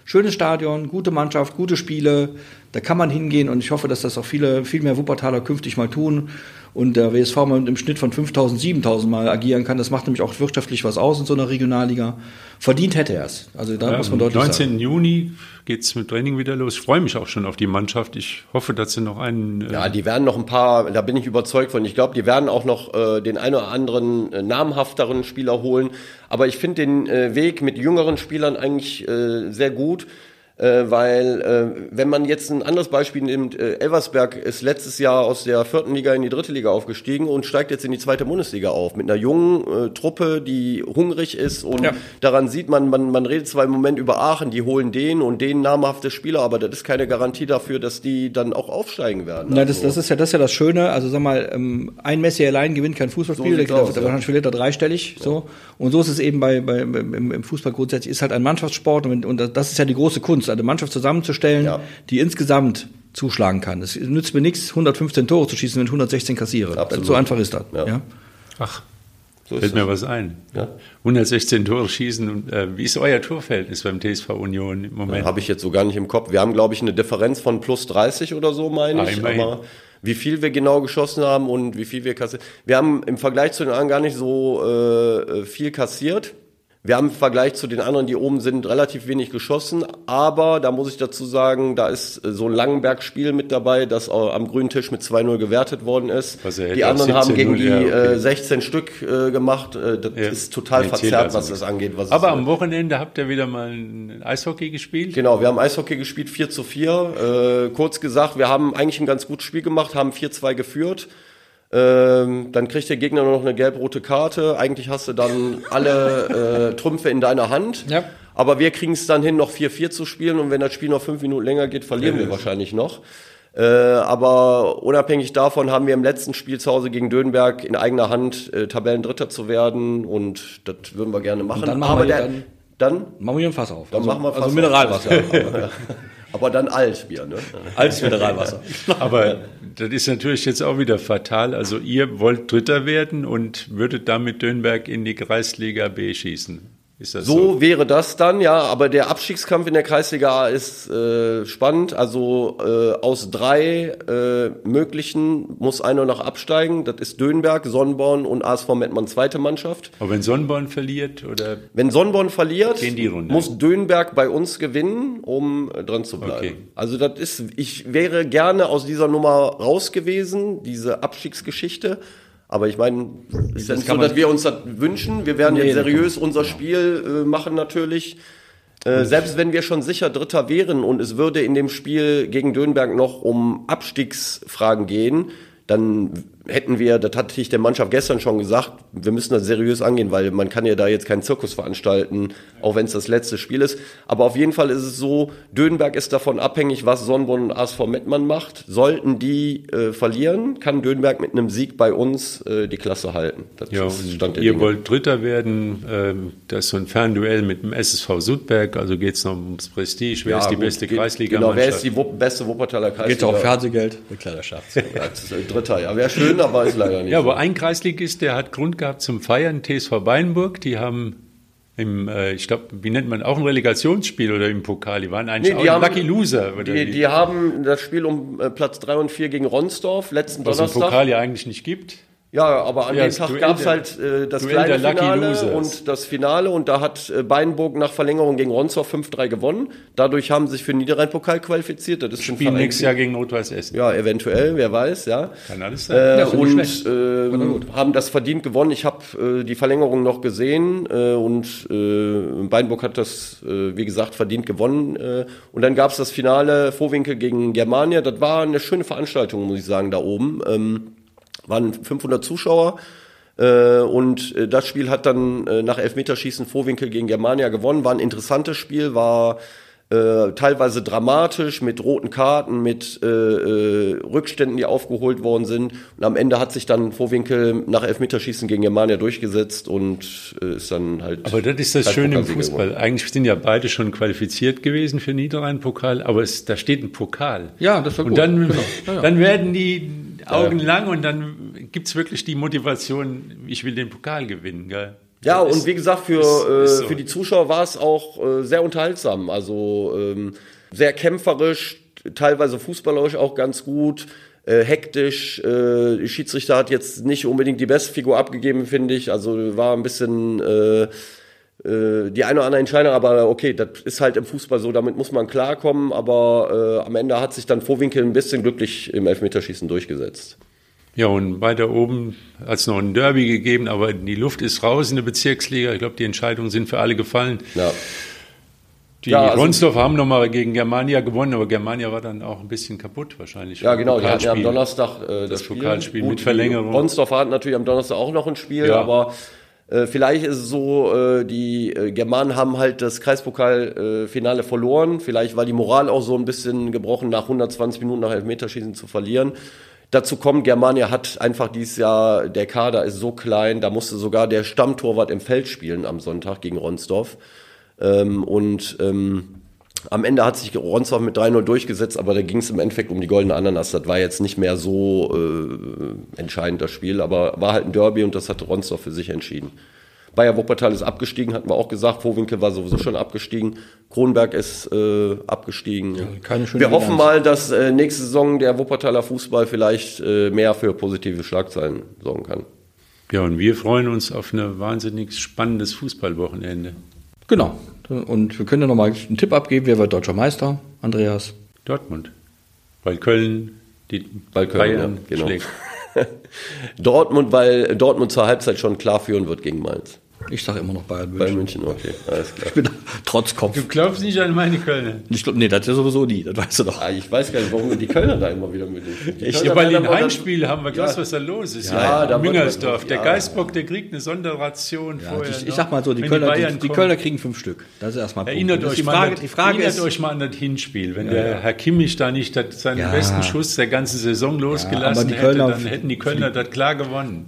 Schönes Stadion, gute Mannschaft, gute Spiele. Da kann man hingehen und ich hoffe, dass das auch viele, viel mehr Wuppertaler künftig mal tun und der WSV mal im Schnitt von 5000, 7000 mal agieren kann. Das macht nämlich auch wirtschaftlich was aus in so einer Regionalliga. Verdient hätte er es. Also da ja, muss man deutlich 19. sagen. 19. Juni geht es mit Training wieder los. Ich freue mich auch schon auf die Mannschaft. Ich hoffe, dass sie noch einen. Äh ja, die werden noch ein paar, da bin ich überzeugt von. Ich glaube, die werden auch noch äh, den einen oder anderen äh, namhafteren Spieler holen. Aber ich finde den äh, Weg mit jüngeren Spielern eigentlich äh, sehr gut. Äh, weil äh, wenn man jetzt ein anderes Beispiel nimmt, äh, Elversberg ist letztes Jahr aus der vierten Liga in die dritte Liga aufgestiegen und steigt jetzt in die zweite Bundesliga auf mit einer jungen äh, Truppe, die hungrig ist und Ja. daran sieht man, man, man redet zwar im Moment über Aachen, die holen den und den namhafte Spieler, aber das ist keine Garantie dafür, dass die dann auch aufsteigen werden. Na, das, Also- das ist ja das ist ja das Schöne. Also sag mal, ähm, ein Messi allein gewinnt kein Fußballspiel, So der, sieht's der, aus, der, ja. wahrscheinlich verliert er dreistellig. So und so ist es eben bei, bei im, im Fußball grundsätzlich ist halt ein Mannschaftssport und, und das ist ja die große Kunst, eine Mannschaft zusammenzustellen, Ja. die insgesamt zuschlagen kann. Es nützt mir nichts, 115 Tore zu schießen, wenn ich 116 kassiere. Absolut. So einfach ist das. Ja. Ja. Ach, So ist fällt mir was ein. Ja. 116 Tore schießen. Und, äh, wie ist euer Torverhältnis beim TSV Union im Moment? Habe ich jetzt so gar nicht im Kopf. Wir haben, glaube ich, eine Differenz von plus 30 oder so, meine ich. immerhin. Aber wie viel wir genau geschossen haben und wie viel wir kassiert. Wir haben im Vergleich zu den anderen gar nicht so äh, viel kassiert. Wir haben im Vergleich zu den anderen, die oben sind, relativ wenig geschossen. Aber da muss ich dazu sagen, da ist äh, so ein Langenberg-Spiel mit dabei, das äh, am grünen Tisch mit 2-0 gewertet worden ist. Hätte Die anderen haben 17-0, gegen die ja, okay. äh, 16 Stück äh, gemacht. Äh, das Ja. ist total Nee, zählt verzerrt, also was das angeht. Was Aber am Wochenende habt ihr wieder mal ein Eishockey gespielt. Genau, wir haben Eishockey gespielt, 4 zu 4. Äh, kurz gesagt, wir haben eigentlich ein ganz gutes Spiel gemacht, haben 4-2 geführt. Ähm, dann kriegt der Gegner nur noch eine gelb-rote Karte. Eigentlich hast du dann alle äh, Trümpfe in deiner Hand. Ja. Aber wir kriegen es dann hin, noch 4-4 zu spielen. Und wenn das Spiel noch fünf Minuten länger geht, verlieren wir wahrscheinlich noch. Äh, aber unabhängig davon haben wir im letzten Spiel zu Hause gegen Dönberg in eigener Hand äh, Tabellendritter zu werden. Und das würden wir gerne machen. dann machen aber wir der, dann- dann Machen wir hier ein Fass auf. dann also, machen wir also fast Mineralwasser. Ja. Aber dann Altbier, ne? Altes Mineralwasser. Aber das ist natürlich jetzt auch wieder fatal. Also ihr wollt Dritter werden und würdet damit Dönberg in die Kreisliga B schießen. So? So wäre das dann, ja. Aber der Abstiegskampf in der Kreisliga A ist äh, spannend. Also äh, aus drei äh, möglichen muss einer noch absteigen. Das ist Dönberg, Sonnenborn und ASV Mettmann zweite Mannschaft. Aber wenn Sonnenborn verliert oder Wenn Sonnenborn verliert, muss Dönberg bei uns gewinnen, um äh, dran zu bleiben. Okay. Also das ist, ich wäre gerne aus dieser Nummer raus gewesen, diese Abstiegsgeschichte. Aber ich meine, ist ja nicht so, dass wir uns das wünschen. Wir werden Nee, jetzt seriös unser Spiel äh, machen natürlich. Äh, selbst wenn wir schon sicher Dritter wären und es würde in dem Spiel gegen Dönberg noch um Abstiegsfragen gehen, dann hätten wir, das hatte ich der Mannschaft gestern schon gesagt, wir müssen das seriös angehen, weil man kann ja da jetzt keinen Zirkus veranstalten, auch wenn es das letzte Spiel ist. Aber auf jeden Fall ist es so, Dönberg ist davon abhängig, was Sonnenborn und ASV Mettmann macht. Sollten die äh, verlieren, kann Dönberg mit einem Sieg bei uns äh, die Klasse halten. Das ja, Stand ihr Dinge. wollt Dritter werden. Ähm, das ist so ein Fernduell mit dem SSV Sudberg. Also geht es noch ums Prestige. Wer ist die gut, beste geht- Kreisliga? Genau, wer ist die Wupp beste Wuppertaler Kreisliga? Geht auch Fernsehgeld, Bekleiderschaft. Das ist, äh, Dritter, ja. Wäre schön, aber ist leider nicht. Ja, aber ein Kreisligist, der hat Grund gehabt zum Feiern, TSV Beinburg, die haben im, äh, ich glaube, wie nennt man, auch ein Relegationsspiel oder im Pokal, die waren eigentlich Nee, die auch haben- Lucky Loser. Oder Die, die haben das Spiel um äh, Platz 3 und 4 gegen Ronsdorf letzten was es im Donnerstag. Pokal ja eigentlich nicht gibt. Ja, aber an Ja, dem Tag gab es halt äh, das Duell kleine Finale Losers. und das Finale und da hat äh, Beinburg nach Verlängerung gegen Ronsdorf 5-3 gewonnen. Dadurch haben sie sich für den Niederrhein-Pokal qualifiziert. Das ist schon Spielen nächstes Jahr gegen Rot-Weiß Essen. Ja, eventuell, wer weiß, ja. Kann alles sein. Äh, Ja, und ähm, haben das verdient gewonnen. Ich habe äh, die Verlängerung noch gesehen äh, und äh, Beinburg hat das, äh, wie gesagt, verdient gewonnen. Äh, und dann gab es das Finale Vorwinkel gegen Germania. Das war eine schöne Veranstaltung, muss ich sagen, da oben. Ähm, waren 500 Zuschauer. Äh, und äh, das Spiel hat dann äh, nach Elfmeterschießen Vorwinkel gegen Germania gewonnen. War ein interessantes Spiel, war äh, teilweise dramatisch mit roten Karten, mit äh, äh, Rückständen, die aufgeholt worden sind. Und am Ende hat sich dann Vorwinkel nach Elfmeterschießen gegen Germania durchgesetzt und äh, ist dann halt. Aber das ist das Schöne im Fußball. geworden. Eigentlich sind ja beide schon qualifiziert gewesen für Niederrhein-Pokal, aber es, da steht ein Pokal. Ja, das war Und gut. dann, Genau. Ja, ja. dann werden die Augen lang und dann gibt's wirklich die Motivation, ich will den Pokal gewinnen. Gell? Ja, Das und wie gesagt, für, ist- äh, ist so. für die Zuschauer war es auch äh, sehr unterhaltsam. Also ähm, sehr kämpferisch, teilweise fußballerisch auch ganz gut, äh, hektisch. Äh, die Schiedsrichter hat jetzt nicht unbedingt die beste Figur abgegeben, finde ich. Also war ein bisschen äh, äh, die eine oder andere Entscheidung, aber okay, das ist halt im Fußball so, damit muss man klarkommen. Aber äh, am Ende hat sich dann Vorwinkel ein bisschen glücklich im Elfmeterschießen durchgesetzt. Ja, und weiter oben hat es noch ein Derby gegeben, aber die Luft ist raus in der Bezirksliga. Ich glaube, die Entscheidungen sind für alle gefallen. Ja. Die Ja, also- Ronsdorf haben nochmal gegen Germania gewonnen, aber Germania war dann auch ein bisschen kaputt wahrscheinlich. Ja, genau, die hatten ja am. Donnerstag äh, das, Das Spiel. Pokalspiel Gut, mit Verlängerung. Ronsdorf hat natürlich am Donnerstag auch noch ein Spiel, Ja. aber äh, vielleicht ist es so, äh, die äh, Germanen haben halt das Kreispokalfinale Finale verloren. Vielleicht war die Moral auch so ein bisschen gebrochen, nach 120 Minuten nach Elfmeterschießen zu verlieren. Dazu kommt, Germania hat einfach dieses Jahr, der Kader ist so klein, da musste sogar der Stammtorwart im Feld spielen am Sonntag gegen Ronsdorf. Ähm, und ähm, am Ende hat sich Ronsdorf mit 3-0 durchgesetzt, aber da ging es im Endeffekt um die goldene Ananas. Das war jetzt nicht mehr so äh, entscheidend, das Spiel, aber war halt ein Derby und das hat Ronsdorf für sich entschieden. Bayer Wuppertal ist abgestiegen, hatten wir auch gesagt. Vorwinkel war sowieso schon abgestiegen. Kronberg ist äh, abgestiegen. keine schöne wir hoffen mal, dass äh, nächste Saison der Wuppertaler Fußball vielleicht äh, mehr für positive Schlagzeilen sorgen kann. Ja, und wir freuen uns auf ein wahnsinnig spannendes Fußballwochenende. Genau. Und wir können ja nochmal einen Tipp abgeben. Wer wird deutscher Meister? Andreas? Dortmund. Weil Köln die Weil Köln, Bayern ja, genau. schlägt. Dortmund, weil Dortmund zur Halbzeit schon klar führen wird gegen Mainz. Ich sage immer noch Bayern Bei München. München, okay, alles klar. Ich bin trotz Kopf. Du glaubst nicht an meine Kölner. Ich glaub, nee, das ist ja sowieso nie. Das weißt du doch. Ah, ich weiß gar nicht, warum die Kölner da immer wieder mit die Ich, bei den Heimspielen haben wir gewusst, was da los ist. Ja, da wird Müngersdorf. Der ja. Geistbock, der kriegt eine Sonderration Ja, vorher. ich, ich sag mal so, die Kölner, die, Bayern die. Kölner kriegen fünf Stück. Das ist erstmal ein Erinnert euch, die mal Frage, an die das, Frage erinnert ist, euch mal an das Hinspiel. Wenn der Herr Kimmich da nicht seinen Ja. besten Schuss der ganzen Saison losgelassen die hätte, dann hätten die Kölner das klar gewonnen.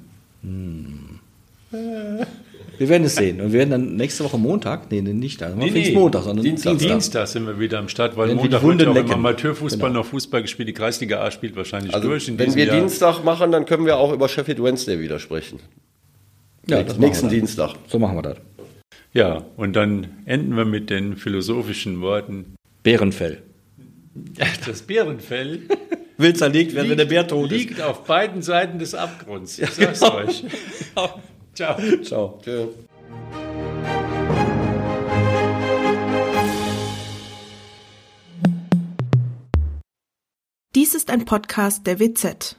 Wir werden es sehen. Und wir werden dann nächste Woche Montag, nee, nee nicht, also Nee, nee. Montag, sondern Dienstag. Dienstag. Dienstag sind wir wieder am Start, weil Wenn Montag die wird ja auch im lecken. Amateurfußball Genau. noch Fußball gespielt. Die Kreisliga A spielt wahrscheinlich Also, durch in wenn wir Jahr. Dienstag machen, dann können wir auch über Sheffield Wednesday wieder sprechen. Ja, das machen Nächsten. Dienstag. So machen wir das. Ja, und dann enden wir mit den philosophischen Worten. Bärenfell. Das Bärenfell Will zerlegt werden, wenn der Bär tot ist. liegt auf beiden Seiten des Abgrunds. Ich sag's euch. Ciao. Ciao. Tschö. Dies ist ein Podcast der WZ.